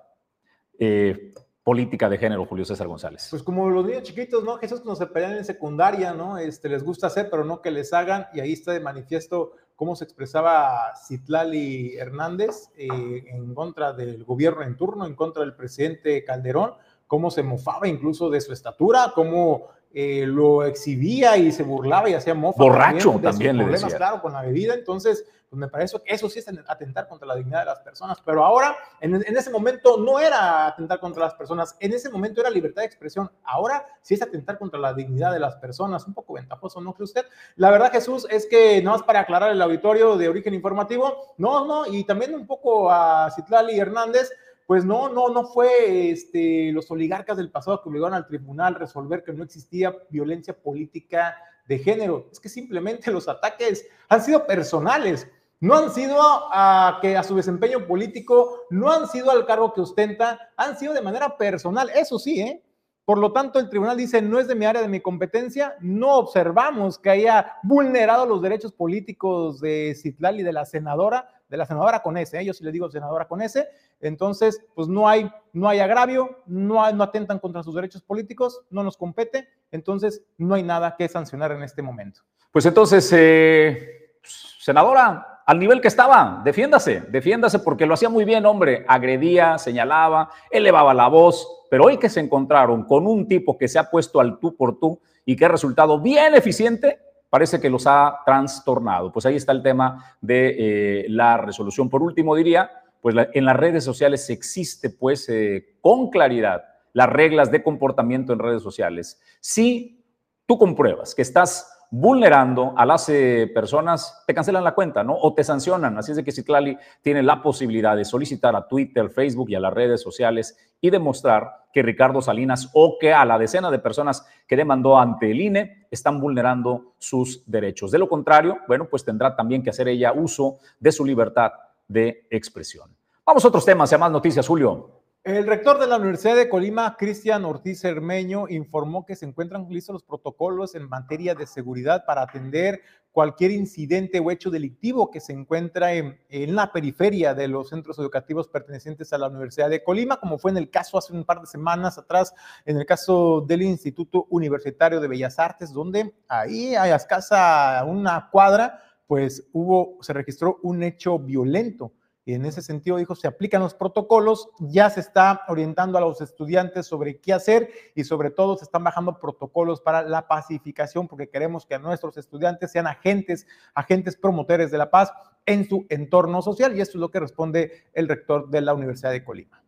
eh, política de género, Julio César González. Pues como los niños chiquitos, ¿no? Jesús cuando se pelean en secundaria, ¿no? Este, les gusta hacer, pero no que les hagan, y ahí está de manifiesto cómo se expresaba Citlali Hernández eh, en contra del gobierno en turno, en contra del presidente Calderón, cómo se mofaba incluso de su estatura, cómo eh, lo exhibía y se burlaba y hacía mofa. Borracho también, le problemas, claro, con la bebida. Entonces, pues me parece que eso sí es atentar contra la dignidad de las personas. Pero ahora, en, ese momento no era atentar contra las personas, en ese momento era libertad de expresión. Ahora sí es atentar contra la dignidad de las personas. Un poco ventajoso, ¿no cree usted? La verdad, Jesús, es que no es para aclarar el auditorio de origen informativo, no, no, y también un poco a Citlali Hernández pues no, no, no fue este, los oligarcas del pasado que obligaron al tribunal a resolver que no existía violencia política de género. Es que simplemente (laughs) los ataques han sido personales, no han sido a, que a su desempeño político, no han sido al cargo que ostenta, han sido de manera personal. Eso sí, ¿eh? Por lo tanto, el tribunal dice, no es de mi área de mi competencia, no observamos que haya vulnerado los derechos políticos de Citlal y de la senadora, de la senadora con ese, ¿eh? yo sí le digo senadora con ese, entonces, pues no hay, no hay agravio, no, no atentan contra sus derechos políticos, no nos compete, entonces no hay nada que sancionar en este momento. Pues entonces, eh, senadora, al nivel que estaba, defiéndase, defiéndase porque lo hacía muy bien, hombre, agredía, señalaba, elevaba la voz, pero hoy que se encontraron con un tipo que se ha puesto al tú por tú y que ha resultado bien eficiente, parece que los ha trastornado. Pues ahí está el tema de eh, la resolución. Por último, diría, pues en las redes sociales existe pues eh, con claridad las reglas de comportamiento en redes sociales. Si tú compruebas que estás vulnerando a las eh, personas, te cancelan la cuenta, ¿no? O te sancionan. Así es de que Citlali tiene la posibilidad de solicitar a Twitter, Facebook y a las redes sociales y demostrar que Ricardo Salinas o que a la decena de personas que demandó ante el INE están vulnerando sus derechos. De lo contrario, bueno, pues tendrá también que hacer ella uso de su libertad de expresión. Vamos a otros temas y a más noticias, Julio. El rector de la Universidad de Colima, Cristian Ortiz Cermeño, informó que se encuentran listos los protocolos en materia de seguridad para atender cualquier incidente o hecho delictivo que se encuentra en, en, la periferia de los centros educativos pertenecientes a la Universidad de Colima, como fue en el caso hace un par de semanas atrás, en el caso del Instituto Universitario de Bellas Artes, donde ahí a escasa una cuadra, pues hubo, se registró un hecho violento y en ese sentido dijo, se aplican los protocolos, ya se está orientando a los estudiantes sobre qué hacer y sobre todo se están bajando protocolos para la pacificación porque queremos que nuestros estudiantes sean agentes, agentes promotores de la paz en su entorno social y esto es lo que responde el rector de la Universidad de Colima.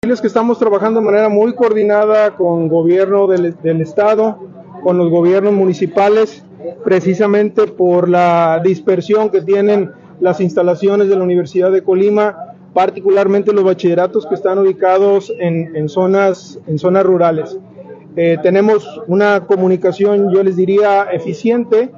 Es que estamos trabajando de manera muy coordinada con gobierno del, del estado, con los gobiernos municipales, precisamente por la dispersión que tienen las instalaciones de la Universidad de Colima, particularmente los bachilleratos que están ubicados en, en zonas, en zonas rurales. Eh, tenemos una comunicación, yo les diría, eficiente,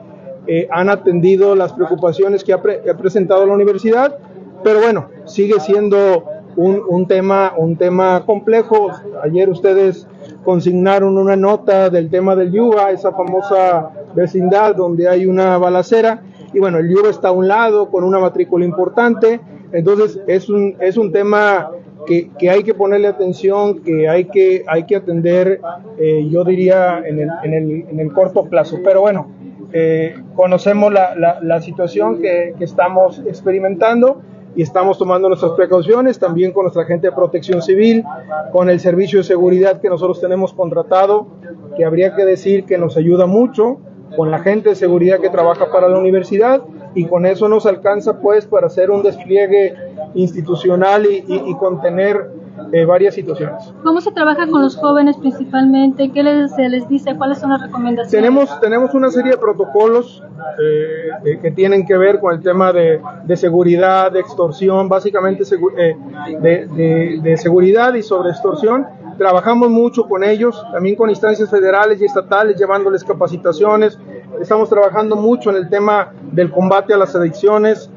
eh, han atendido las preocupaciones que ha, pre, que ha, presentado la universidad, pero bueno, sigue siendo un, un, tema, un tema complejo. Ayer ustedes consignaron una nota del tema del Yuba, esa famosa vecindad donde hay una balacera y bueno, el Yuba está a un lado con una matrícula importante, entonces es un, es un tema que, que hay que ponerle atención, que hay que, hay que atender, eh, yo diría, en el, en, el, en el, corto plazo. Pero bueno, eh, conocemos la, la, la situación que, que, estamos experimentando y estamos tomando nuestras precauciones, también con nuestra gente de protección civil, con el servicio de seguridad que nosotros tenemos contratado, que habría que decir que nos ayuda mucho con la gente de seguridad que trabaja para la universidad y con eso nos alcanza pues para hacer un despliegue institucional y, y, y contener eh, varias situaciones. ¿Cómo se trabaja con los jóvenes principalmente? ¿Qué les, se les dice? ¿Cuáles son las recomendaciones? Tenemos, tenemos una serie de protocolos eh, que tienen que ver con el tema de, de seguridad, de extorsión, básicamente eh, de, de, de seguridad y sobre extorsión trabajamos mucho con ellos, también con instancias federales y estatales, llevándoles capacitaciones. Estamos trabajando mucho en el tema del combate a las adicciones.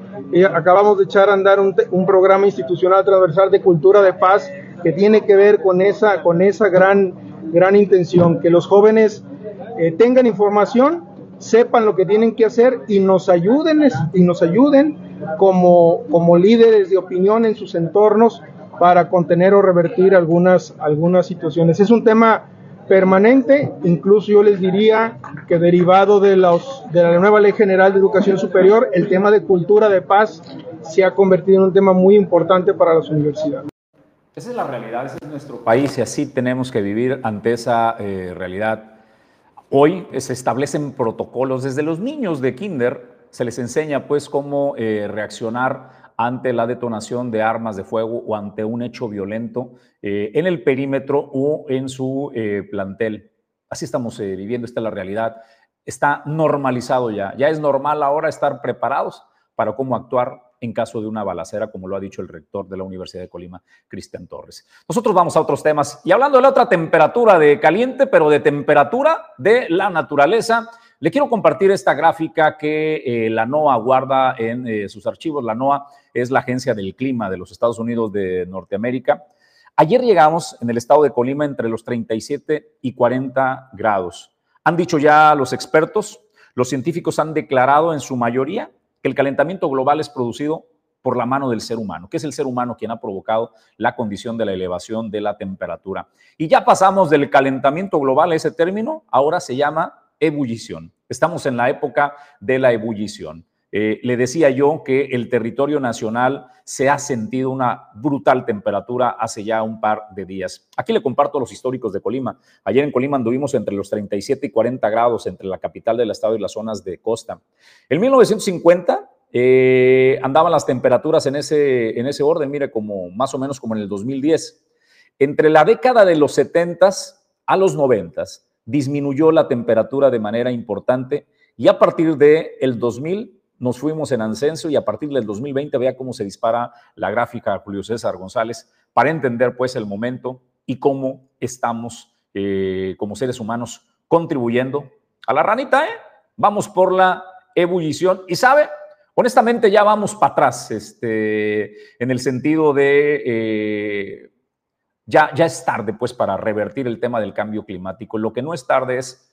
Acabamos de echar a andar un, un, programa institucional transversal de cultura de paz que tiene que ver con esa, con esa gran, gran intención, que los jóvenes eh, tengan información, sepan lo que tienen que hacer y nos ayuden, y nos ayuden como, como líderes de opinión en sus entornos para contener o revertir algunas, algunas situaciones. Es un tema permanente, incluso yo les diría que derivado de, los, de la nueva Ley General de Educación Superior, el tema de cultura de paz se ha convertido en un tema muy importante para las universidades. Esa es la realidad, ese es nuestro país y así tenemos que vivir ante esa eh, realidad. Hoy se establecen protocolos desde los niños de kinder, se les enseña pues cómo eh, reaccionar ante la detonación de armas de fuego o ante un hecho violento eh, en el perímetro o en su eh, plantel. Así estamos eh, viviendo, esta es la realidad. Está normalizado ya, ya es normal ahora estar preparados para cómo actuar en caso de una balacera, como lo ha dicho el rector de la Universidad de Colima, Cristian Torres. Nosotros vamos a otros temas y hablando de la otra temperatura de caliente, pero de temperatura de la naturaleza, le quiero compartir esta gráfica que eh, la NOAA guarda en eh, sus archivos. La NOAA es la agencia del clima de los Estados Unidos de Norteamérica. Ayer llegamos en el estado de Colima entre los 37 y 40 grados. Han dicho ya los expertos, los científicos han declarado en su mayoría que el calentamiento global es producido por la mano del ser humano, que es el ser humano quien ha provocado la condición de la elevación de la temperatura. Y ya pasamos del calentamiento global, ese término, ahora se llama ebullición. Estamos en la época de la ebullición. Eh, le decía yo que el territorio nacional se ha sentido una brutal temperatura hace ya un par de días. Aquí le comparto los históricos de Colima. Ayer en Colima anduvimos entre los 37 y 40 grados entre la capital del estado y las zonas de costa. En 1950 eh, andaban las temperaturas en ese, en ese orden, mire, como más o menos como en el 2010. Entre la década de los 70 a los 90 disminuyó la temperatura de manera importante y a partir del el 2000 nos fuimos en ascenso y a partir del 2020 vea cómo se dispara la gráfica Julio César González para entender pues el momento y cómo estamos eh, como seres humanos contribuyendo a la ranita, ¿eh? Vamos por la ebullición y sabe, Honestamente, ya vamos para atrás, este, en el sentido de eh, ya, ya es tarde, pues, para revertir el tema del cambio climático. Lo que no es tarde es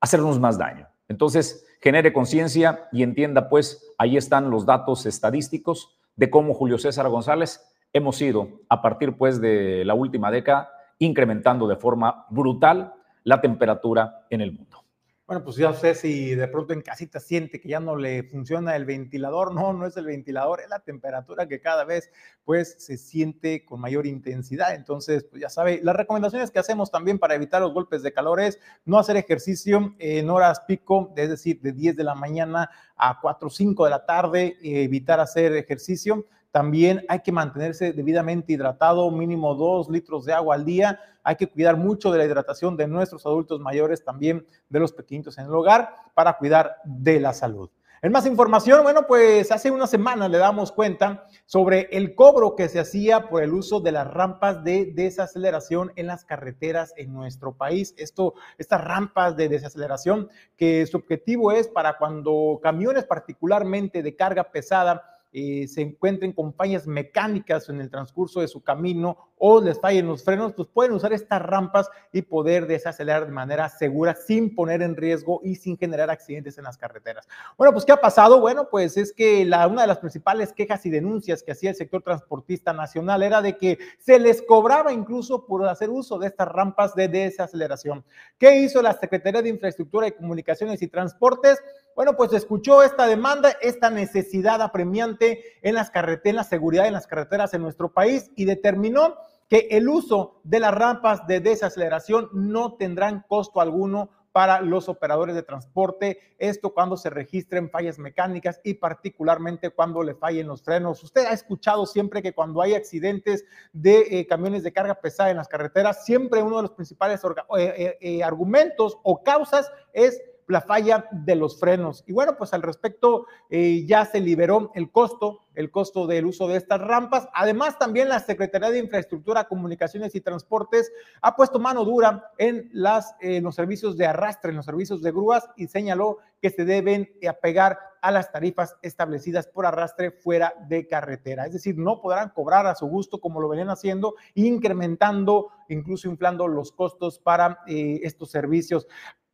hacernos más daño. Entonces, genere conciencia y entienda, pues, ahí están los datos estadísticos de cómo Julio César González hemos ido, a partir, pues, de la última década, incrementando de forma brutal la temperatura en el mundo. Bueno, pues ya sé si de pronto en casita siente que ya no le funciona el ventilador. No, no es el ventilador, es la temperatura que cada vez pues se siente con mayor intensidad. Entonces, pues ya sabe, las recomendaciones que hacemos también para evitar los golpes de calor es no hacer ejercicio en horas pico, es decir, de 10 de la mañana a 4 o 5 de la tarde, evitar hacer ejercicio. También hay que mantenerse debidamente hidratado, mínimo dos litros de agua al día. Hay que cuidar mucho de la hidratación de nuestros adultos mayores, también de los pequeños en el hogar, para cuidar de la salud. En más información, bueno, pues hace una semana le damos cuenta sobre el cobro que se hacía por el uso de las rampas de desaceleración en las carreteras en nuestro país. Esto, estas rampas de desaceleración, que su objetivo es para cuando camiones particularmente de carga pesada eh, se encuentren con fallas mecánicas en el transcurso de su camino o les fallen los frenos, pues pueden usar estas rampas y poder desacelerar de manera segura sin poner en riesgo y sin generar accidentes en las carreteras. Bueno, pues ¿qué ha pasado? Bueno, pues es que la, una de las principales quejas y denuncias que hacía el sector transportista nacional era de que se les cobraba incluso por hacer uso de estas rampas de desaceleración. ¿Qué hizo la Secretaría de Infraestructura y Comunicaciones y Transportes? Bueno, pues escuchó esta demanda, esta necesidad apremiante en las carreteras, en la seguridad en las carreteras en nuestro país y determinó que el uso de las rampas de desaceleración no tendrán costo alguno para los operadores de transporte, esto cuando se registren fallas mecánicas y particularmente cuando le fallen los frenos. Usted ha escuchado siempre que cuando hay accidentes de eh, camiones de carga pesada en las carreteras, siempre uno de los principales eh, eh, argumentos o causas es la falla de los frenos. Y bueno, pues al respecto eh, ya se liberó el costo, el costo del uso de estas rampas. Además, también la Secretaría de Infraestructura, Comunicaciones y Transportes ha puesto mano dura en, las, los servicios de arrastre, en los servicios de grúas y señaló que se deben apegar a las tarifas establecidas por arrastre fuera de carretera. Es decir, no podrán cobrar a su gusto como lo venían haciendo, incrementando, incluso inflando los costos para eh, estos servicios.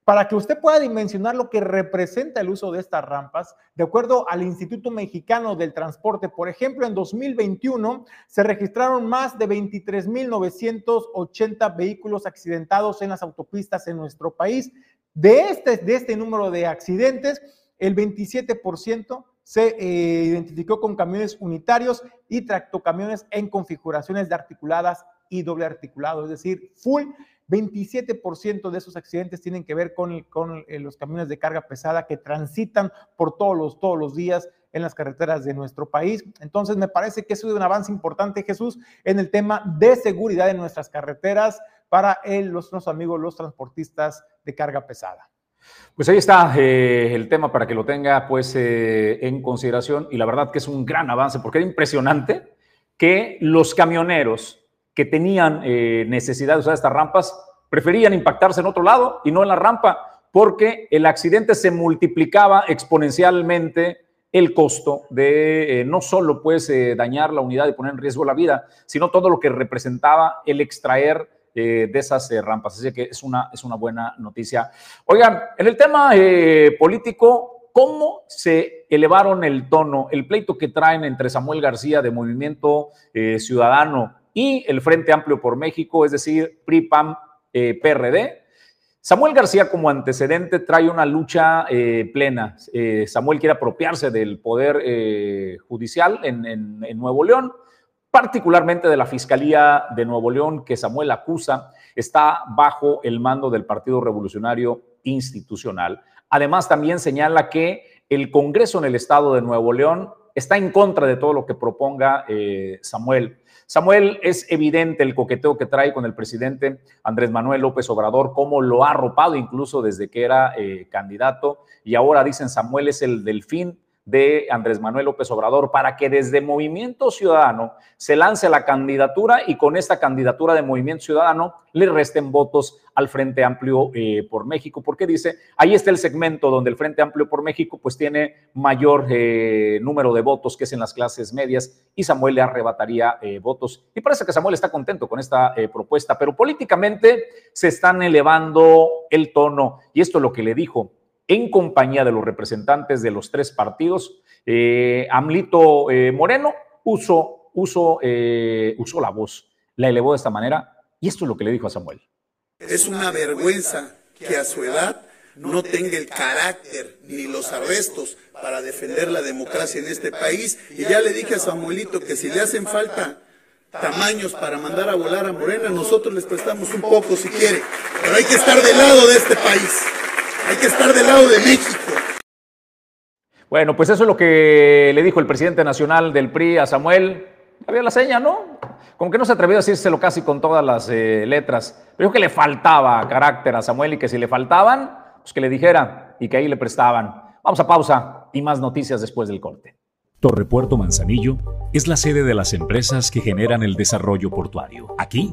Para que usted pueda dimensionar lo que representa el uso de estas rampas, de acuerdo al Instituto Mexicano del Transporte, por ejemplo, en 2021 se registraron más de 23.980 vehículos accidentados en las autopistas en nuestro país. De este, de este número de accidentes, el 27% se eh, identificó con camiones unitarios y tractocamiones en configuraciones de articuladas y doble articulado, es decir, full 27% de esos accidentes tienen que ver con, con eh, los camiones de carga pesada que transitan por todos los, todos los días en las carreteras de nuestro país. Entonces, me parece que es un avance importante, Jesús, en el tema de seguridad en nuestras carreteras para los, nuestros amigos, los transportistas de carga pesada. Pues ahí está eh, el tema para que lo tenga pues eh, en consideración y la verdad que es un gran avance porque era impresionante que los camioneros que tenían eh, necesidad de usar estas rampas preferían impactarse en otro lado y no en la rampa, porque el accidente se multiplicaba exponencialmente el costo de eh, no solo pues eh, dañar la unidad y poner en riesgo la vida, sino todo lo que representaba el extraer de esas rampas. Así que es una, es una buena noticia. Oigan, en el tema político, ¿cómo se elevaron el tono, el pleito que traen entre Samuel García de Movimiento Ciudadano y el Frente Amplio por México, es decir, PRI-PAM, eh, PRD. Samuel García como antecedente trae una lucha eh, plena. Eh, Samuel quiere apropiarse del poder judicial en, en, Nuevo León, particularmente de la Fiscalía de Nuevo León que Samuel acusa está bajo el mando del Partido Revolucionario Institucional. Además, también señala que el Congreso en el Estado de Nuevo León está en contra de todo lo que proponga Samuel. Samuel, es evidente el coqueteo que trae con el presidente Andrés Manuel López Obrador, cómo lo ha arropado incluso desde que era eh, candidato. Y ahora dicen Samuel es el delfín de Andrés Manuel López Obrador para que desde Movimiento Ciudadano se lance la candidatura y con esta candidatura de Movimiento Ciudadano le resten votos al Frente Amplio eh, por México, porque dice, ahí está el segmento donde el Frente Amplio por México pues tiene mayor eh, número de votos que es en las clases medias y Samuel le arrebataría eh, votos. Y parece que Samuel está contento con esta propuesta, pero políticamente se están elevando el tono y esto es lo que le dijo en compañía de los representantes de los tres partidos. Eh, Amlito eh, Moreno usó, usó, eh, usó la voz, la elevó de esta manera y esto es lo que le dijo a Samuel. Es una vergüenza que a su edad no tenga el carácter ni los arrestos para defender la democracia en este país. Y ya le dije a Samuelito que si le hacen falta tamaños para mandar a volar a Morena, nosotros les prestamos un poco si quiere. Pero hay que estar del lado de este país. Hay que estar del lado de México. Bueno, pues eso es lo que le dijo el presidente nacional del PRI a Samuel. Había la seña, ¿no? Como que no se atrevió a decírselo casi con todas las eh, letras. Pero que le faltaba carácter a Samuel y que si le faltaban, pues que le dijera y que ahí le prestaban. Vamos a pausa y más noticias después del corte. Torrepuerto Manzanillo es la sede de las empresas que generan el desarrollo portuario. Aquí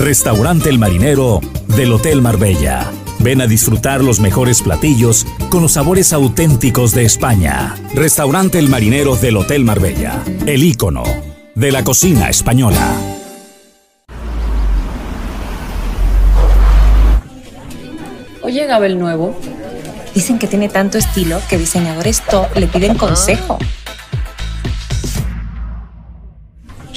Restaurante El Marinero del Hotel Marbella. Ven a disfrutar los mejores platillos con los sabores auténticos de España. Restaurante El Marinero del Hotel Marbella. El ícono de la cocina española. Oye, Gabel Nuevo. Dicen que tiene tanto estilo que diseñadores top le piden consejo.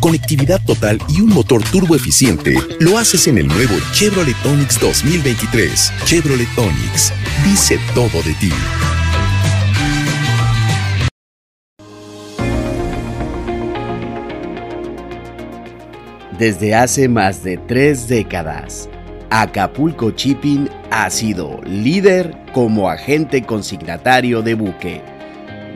conectividad total y un motor turbo eficiente, lo haces en el nuevo Chevrolet Onix 2023. Chevrolet Onix dice todo de ti. Desde hace más de tres décadas, Acapulco Shipping ha sido líder como agente consignatario de buque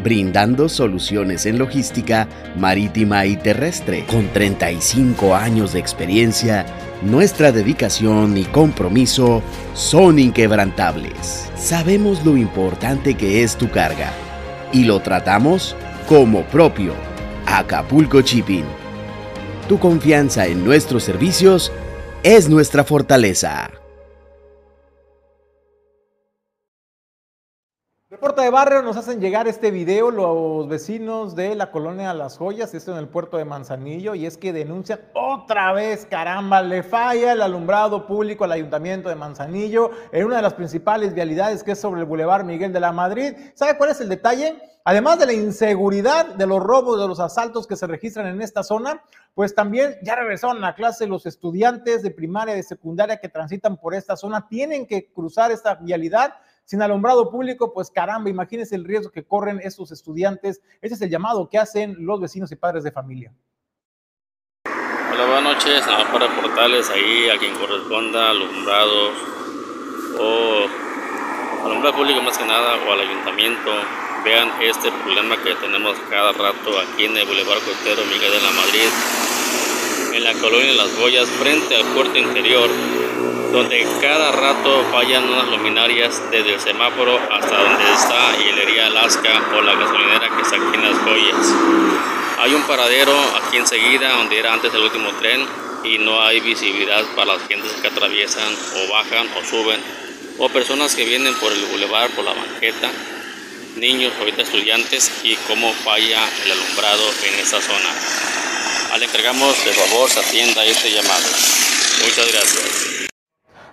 brindando soluciones en logística marítima y terrestre. Con 35 años de experiencia, nuestra dedicación y compromiso son inquebrantables. Sabemos lo importante que es tu carga y lo tratamos como propio. Acapulco Shipping. Tu confianza en nuestros servicios es nuestra fortaleza. Reporta de barrio nos hacen llegar este video los vecinos de la colonia Las Joyas, esto en el puerto de Manzanillo, y es que denuncian otra vez, caramba, le falla el alumbrado público al ayuntamiento de Manzanillo en una de las principales vialidades que es sobre el Boulevard Miguel de la Madrid. ¿Sabe cuál es el detalle? Además de la inseguridad, de los robos, de los asaltos que se registran en esta zona, pues también ya regresaron a clase los estudiantes de primaria y de secundaria que transitan por esta zona, tienen que cruzar esta vialidad sin alumbrado público, pues caramba, imagínense el riesgo que corren estos estudiantes. Ese es el llamado que hacen los vecinos y padres de familia. Hola, buenas noches. Nada para reportarles ahí a quien corresponda, alumbrados o alumbrado público más que nada o al ayuntamiento. Vean este problema que tenemos cada rato aquí en el Boulevard Costero Miguel de la Madrid, en la colonia Las Boyas, frente al puerto interior donde cada rato fallan unas luminarias desde el semáforo hasta donde está Hilería Alaska o la gasolinera que está aquí en las joyas. Hay un paradero aquí enseguida donde era antes el último tren y no hay visibilidad para las gentes que atraviesan o bajan o suben o personas que vienen por el bulevar, por la banqueta, niños, ahorita estudiantes y cómo falla el alumbrado en esa zona. Le encargamos de favor se atienda este llamado. Muchas gracias.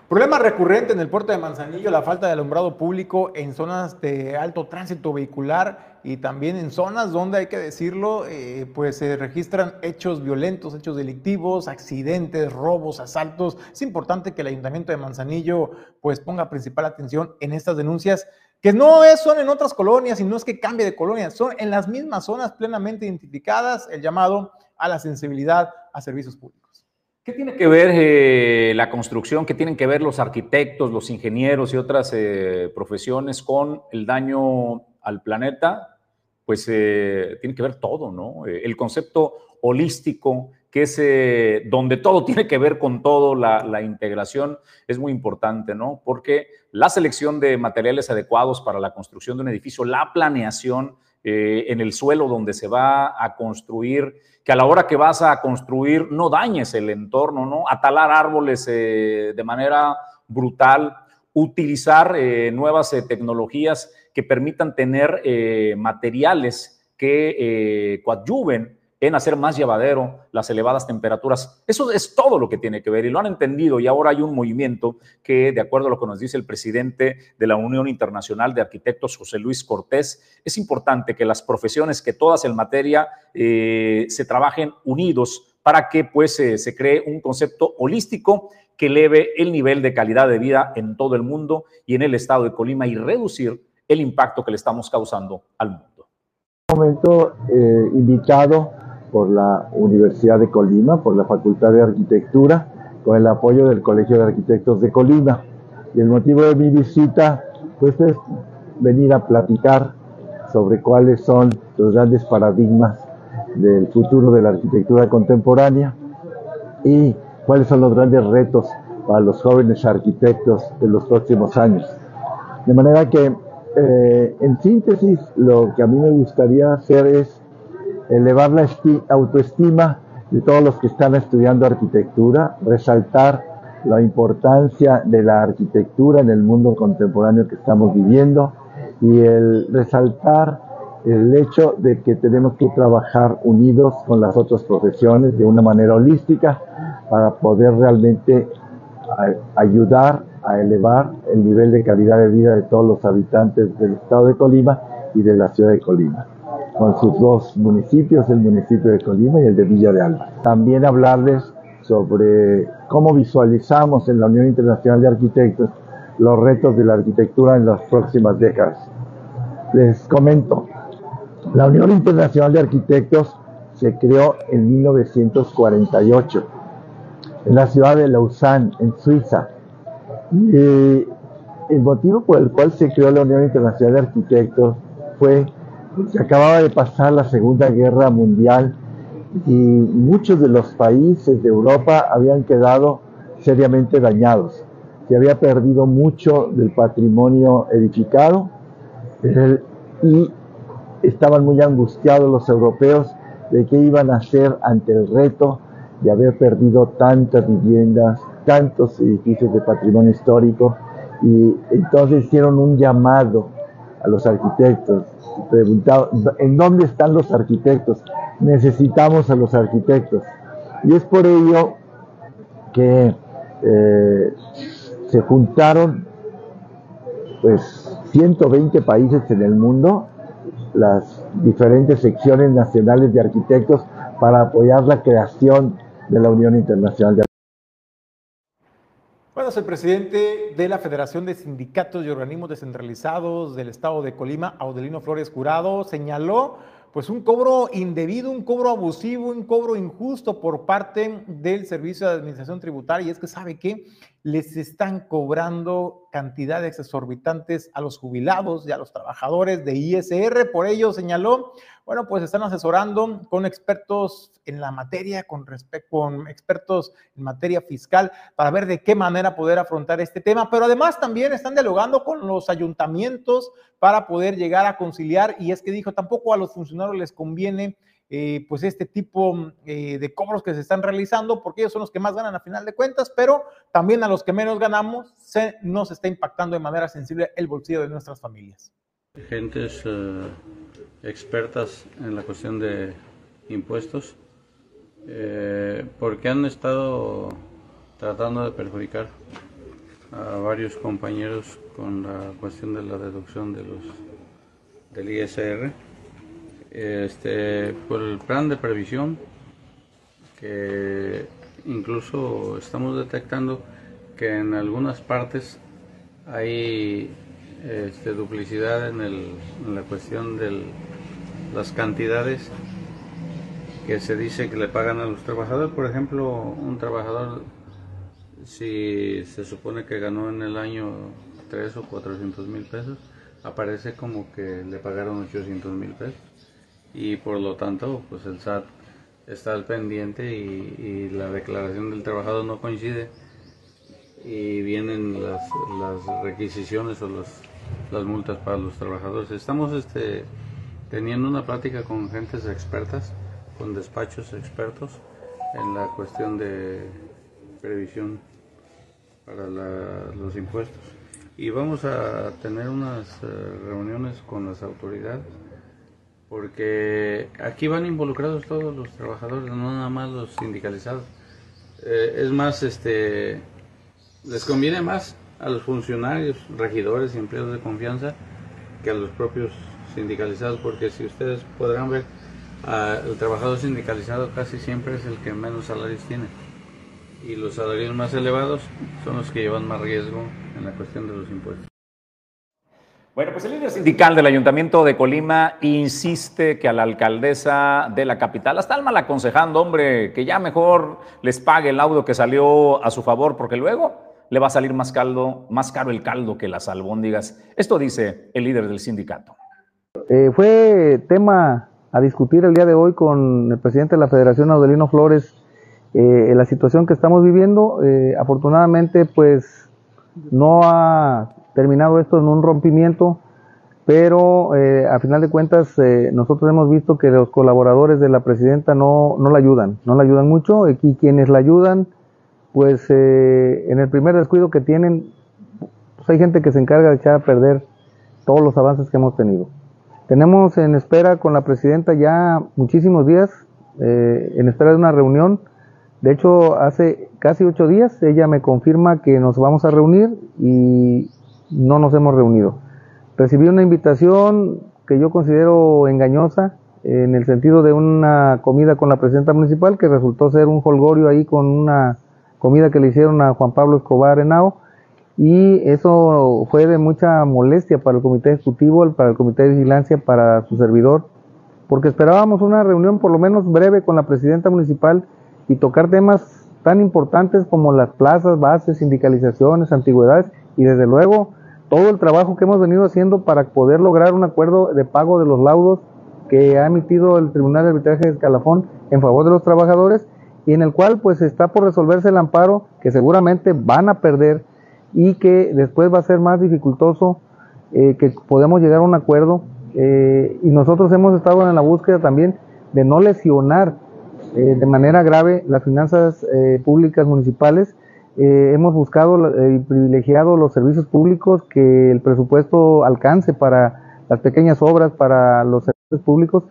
Problema recurrente en el puerto de Manzanillo, la falta de alumbrado público en zonas de alto tránsito vehicular y también en zonas donde hay que decirlo, eh, pues se registran hechos violentos, hechos delictivos, accidentes, robos, asaltos. Es importante que el ayuntamiento de Manzanillo pues ponga principal atención en estas denuncias que no es, son en otras colonias y no es que cambie de colonia, son en las mismas zonas plenamente identificadas, el llamado a la sensibilidad a servicios públicos. ¿Qué tiene que ver eh, la construcción, qué tienen que ver los arquitectos, los ingenieros y otras eh, profesiones con el daño al planeta? Pues eh, tiene que ver todo, ¿no? el concepto holístico, que es donde todo (laughs) tiene que ver con todo, la, la, integración es muy importante, ¿no? Porque la selección de materiales adecuados para la construcción de un edificio, la planeación, en el suelo donde se va a construir, que a la hora que vas a construir no dañes el entorno, ¿no? Atalar árboles eh, de manera brutal, utilizar eh, nuevas tecnologías que permitan tener materiales que coadyuven en hacer más llevadero las elevadas temperaturas. Eso es todo lo que tiene que ver y lo han entendido y ahora hay un movimiento que, de acuerdo a lo que nos dice el presidente de la Unión Internacional de Arquitectos, José Luis Cortés, es importante que las profesiones, que todas en materia, eh, se trabajen unidos para que pues se cree un concepto holístico que eleve el nivel de calidad de vida en todo el mundo y en el estado de Colima y reducir el impacto que le estamos causando al mundo. Momento eh, invitado por la Universidad de Colima, por la Facultad de Arquitectura, con el apoyo del Colegio de Arquitectos de Colima. Y el motivo de mi visita, pues es venir a platicar sobre cuáles son los grandes paradigmas del futuro de la arquitectura contemporánea y cuáles son los grandes retos para los jóvenes arquitectos de los próximos años. De manera que, eh, en síntesis, lo que a mí me gustaría hacer es elevar la autoestima de todos los que están estudiando arquitectura, resaltar la importancia de la arquitectura en el mundo contemporáneo que estamos viviendo y el resaltar el hecho de que tenemos que trabajar unidos con las otras profesiones de una manera holística para poder realmente ayudar a elevar el nivel de calidad de vida de todos los habitantes del estado de Colima y de la ciudad de Colima con sus dos municipios, el municipio de Colima y el de Villa de Alba. También hablarles sobre cómo visualizamos en la Unión Internacional de Arquitectos los retos de la arquitectura en las próximas décadas. Les comento, la Unión Internacional de Arquitectos se creó en 1948 en la ciudad de Lausanne, en Suiza. Y el motivo por el cual se creó la Unión Internacional de Arquitectos fue acababa de pasar la Segunda Guerra Mundial y muchos de los países de Europa habían quedado seriamente dañados. Se había perdido mucho del patrimonio edificado y estaban muy angustiados los europeos de qué iban a hacer ante el reto de haber perdido tantas viviendas, tantos edificios de patrimonio histórico y entonces hicieron un llamado a los arquitectos, preguntado, ¿en dónde están los arquitectos? Necesitamos a los arquitectos. Y es por ello que eh, se juntaron pues 120 países en el mundo, las diferentes secciones nacionales de arquitectos para apoyar la creación de la Unión Internacional de bueno, el presidente de la Federación de Sindicatos y Organismos Descentralizados del Estado de Colima, Audelino Flores Curado, señaló pues un cobro indebido, un cobro abusivo, un cobro injusto por parte del Servicio de Administración Tributaria. Y es que sabe que les están cobrando cantidades exorbitantes a los jubilados y a los trabajadores de ISR. Por ello, señaló, bueno, pues están asesorando con expertos en la materia, con, con expertos en materia fiscal, para ver de qué manera poder afrontar este tema. Pero además también están dialogando con los ayuntamientos para poder llegar a conciliar. Y es que dijo, tampoco a los funcionarios les conviene eh, pues este tipo eh, de cobros que se están realizando, porque ellos son los que más ganan a final de cuentas, pero también a los que menos ganamos se, nos está impactando de manera sensible el bolsillo de nuestras familias. Gentes eh, expertas en la cuestión de impuestos, porque han estado tratando de perjudicar a varios compañeros con la cuestión de la deducción de los del ISR este, por el plan de previsión que incluso estamos detectando que en algunas partes hay este, duplicidad en, la cuestión de las cantidades que se dice que le pagan a los trabajadores. Por ejemplo, un trabajador, si se supone que ganó en el año 3 o 400 mil pesos, aparece como que le pagaron 800 mil pesos y por lo tanto pues el SAT está al pendiente y, la declaración del trabajador no coincide y vienen las, las requisiciones o las, las multas para los trabajadores. Estamos este, teniendo una plática con gentes expertas, con despachos expertos en la cuestión de previsión para los impuestos. Y vamos a tener unas eh, reuniones con las autoridades porque aquí van involucrados todos los trabajadores, no nada más los sindicalizados. Eh, es más, este, les conviene más a los funcionarios, regidores y empleados de confianza que a los propios sindicalizados, porque si ustedes podrán ver, el trabajador sindicalizado casi siempre es el que menos salarios tiene. Y los salarios más elevados son los que llevan más riesgo en la cuestión de los impuestos. Bueno, pues el líder sindical del Ayuntamiento de Colima insiste que a la alcaldesa de la capital la están mal aconsejando, hombre, que ya mejor les pague el laudo que salió a su favor, porque luego le va a salir más caldo, más caro el caldo que las albóndigas. Esto dice el líder del sindicato. Eh, fue tema a discutir el día de hoy con el presidente de la Federación, Audelino Flores, eh, la situación que estamos viviendo. Eh, afortunadamente, pues no ha terminado esto en un rompimiento, pero eh, a final de cuentas eh, nosotros hemos visto que los colaboradores de la presidenta no, no la ayudan, no la ayudan mucho, y quienes la ayudan, pues eh, en el primer descuido que tienen, pues hay gente que se encarga de echar a perder todos los avances que hemos tenido. Tenemos en espera con la presidenta ya muchísimos días, en espera de una reunión, de hecho, hace casi ocho días ella me confirma que nos vamos a reunir y no nos hemos reunido. Recibí una invitación que yo considero engañosa en el sentido de una comida con la presidenta municipal que resultó ser un holgorio ahí con una comida que le hicieron a Juan Pablo Escobar Henao y eso fue de mucha molestia para el comité ejecutivo, para el comité de vigilancia, para su servidor, porque esperábamos una reunión por lo menos breve con la presidenta municipal y tocar temas tan importantes como las plazas, bases, sindicalizaciones, antigüedades y desde luego todo el trabajo que hemos venido haciendo para poder lograr un acuerdo de pago de los laudos que ha emitido el Tribunal de Arbitraje de Escalafón en favor de los trabajadores y en el cual pues está por resolverse el amparo que seguramente van a perder y que después va a ser más dificultoso eh, que podamos llegar a un acuerdo. Eh, y nosotros hemos estado en la búsqueda también de no lesionar eh, de manera grave las finanzas públicas municipales eh, hemos buscado y eh, privilegiado los servicios públicos que el presupuesto alcance para las pequeñas obras, para los servicios públicos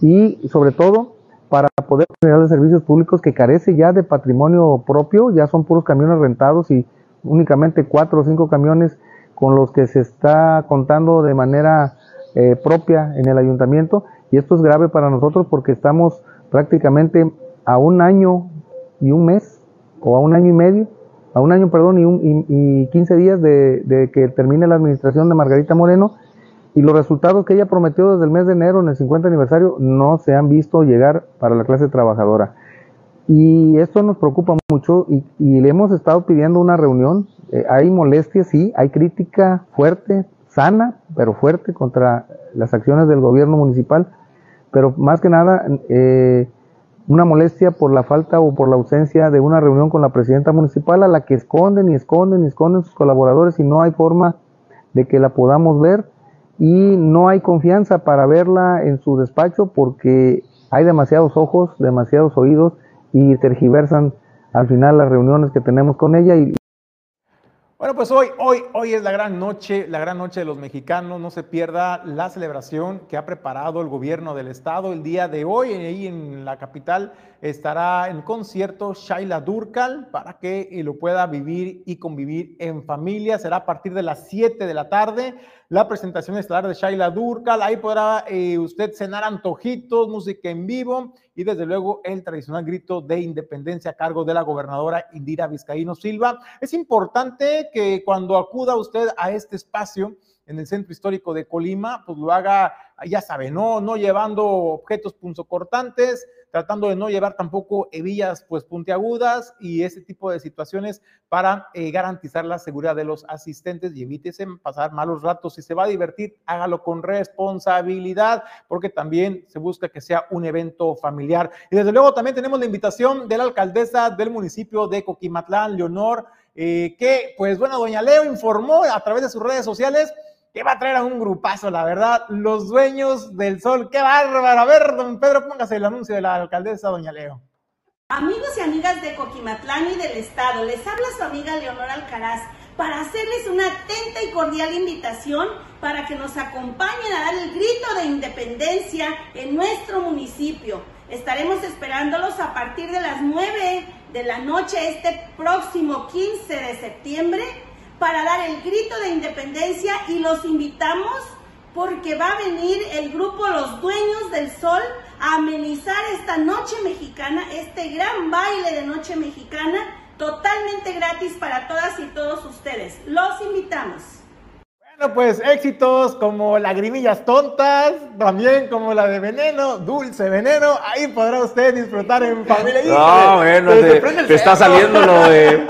y sobre todo para poder generar servicios públicos que carece ya de patrimonio propio, ya son puros camiones rentados y únicamente cuatro o cinco camiones con los que se está contando de manera eh, propia en el ayuntamiento. Y esto es grave para nosotros porque estamos prácticamente a un año y un mes o a un año y medio a un año, perdón, y, un, y, 15 días de, que termine la administración de Margarita Moreno y los resultados que ella prometió desde el mes de enero en el 50 aniversario no se han visto llegar para la clase trabajadora. Y esto nos preocupa mucho y, y le hemos estado pidiendo una reunión. Eh, hay molestias, sí, hay crítica fuerte, sana, pero fuerte contra las acciones del gobierno municipal, pero más que nada eh, una molestia por la falta o por la ausencia de una reunión con la presidenta municipal a la que esconden y esconden y esconden sus colaboradores y no hay forma de que la podamos ver y no hay confianza para verla en su despacho porque hay demasiados ojos, demasiados oídos y tergiversan al final las reuniones que tenemos con ella y, bueno, pues hoy, hoy, hoy es la gran noche, la gran noche de los mexicanos. No se pierda la celebración que ha preparado el gobierno del estado el día de hoy. Ahí en la capital estará en concierto Shaila Durkal para que lo pueda vivir y convivir en familia. Será a partir de las 7 de la tarde la presentación estelar de Shaila Durkal. Ahí podrá eh, usted cenar antojitos, música en vivo y desde luego el tradicional grito de independencia a cargo de la gobernadora Indira Vizcaíno Silva. Es importante que cuando acuda usted a este espacio, en el centro histórico de Colima, pues lo haga, ya sabe, no, no llevando objetos punzocortantes, tratando de no llevar tampoco hebillas pues puntiagudas y ese tipo de situaciones para eh, garantizar la seguridad de los asistentes y evítese pasar malos ratos. Si se va a divertir, hágalo con responsabilidad, porque también se busca que sea un evento familiar. Y desde luego también tenemos la invitación de la alcaldesa del municipio de Coquimatlán, Leonor, eh, que pues bueno, doña Leo informó a través de sus redes sociales que va a traer a un grupazo, la verdad, los dueños del sol. ¡Qué bárbaro! A ver, don Pedro, póngase el anuncio de la alcaldesa, doña Leo. Amigos y amigas de Coquimatlán y del Estado, les habla su amiga Leonor Alcaraz para hacerles una atenta y cordial invitación para que nos acompañen a dar el grito de independencia en nuestro municipio. Estaremos esperándolos a partir de las 9 de la noche este próximo 15 de septiembre para dar el grito de independencia y los invitamos porque va a venir el grupo Los Dueños del Sol a amenizar esta noche mexicana, este gran baile de noche mexicana, totalmente gratis para todas y todos ustedes. Los invitamos. Bueno, pues éxitos como lagrimillas tontas, también como la de veneno, dulce veneno, ahí podrá usted disfrutar en familia. No, bueno, te, está saliendo lo de...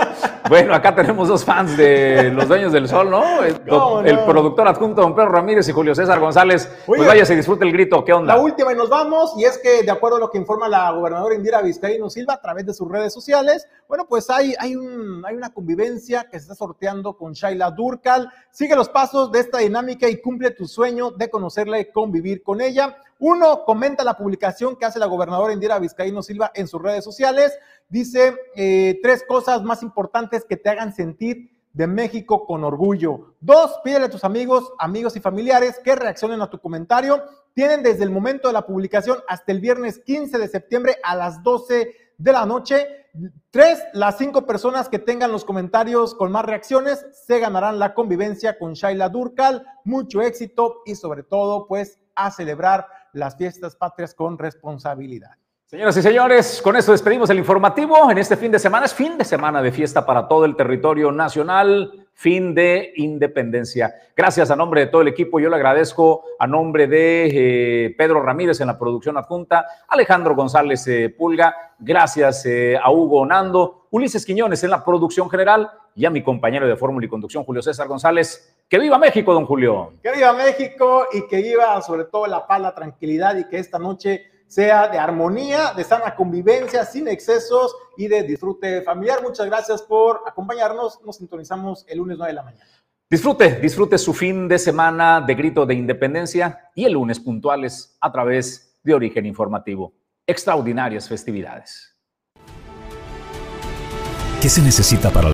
Bueno, acá tenemos dos fans de Los Dueños del Sol, ¿no? El, productor adjunto Don Pedro Ramírez y Julio César González. pues vaya, se disfrute el grito, ¿qué onda? La última y nos vamos, y es que de acuerdo a lo que informa la gobernadora Indira Vizcaíno Silva a través de sus redes sociales, bueno, pues hay, hay, un, hay una convivencia que se está sorteando con Shaila Durkal. Sigue los pasos de esta dinámica y cumple tu sueño de conocerla y convivir con ella. Uno, comenta la publicación que hace la gobernadora Indira Vizcaíno Silva en sus redes sociales. Dice eh, tres cosas más importantes que te hagan sentir de México con orgullo. Dos, pídele a tus amigos, amigos y familiares que reaccionen a tu comentario. Tienen desde el momento de la publicación hasta el viernes 15 de septiembre a las 12 de la noche. Tres, las cinco personas que tengan los comentarios con más reacciones se ganarán la convivencia con Shaila Durkal. Mucho éxito y sobre todo, pues, a celebrar las fiestas patrias con responsabilidad. Señoras y señores, con esto despedimos el informativo. En este fin de semana es fin de semana de fiesta para todo el territorio nacional, fin de independencia. Gracias a nombre de todo el equipo, yo le agradezco a nombre de eh, Pedro Ramírez en la producción adjunta, Alejandro González eh, Pulga, gracias eh, a Hugo Nando, Ulises Quiñones en la producción general y a mi compañero de fórmula y conducción, Julio César González. Que viva México, don Julio. Que viva México y que viva sobre todo la paz, la tranquilidad y que esta noche sea de armonía, de sana convivencia, sin excesos y de disfrute familiar. Muchas gracias por acompañarnos. Nos sintonizamos el lunes 9 de la mañana. Disfrute, disfrute su fin de semana de grito de independencia y el lunes puntuales a través de Origen Informativo. Extraordinarias festividades. ¿Qué se necesita para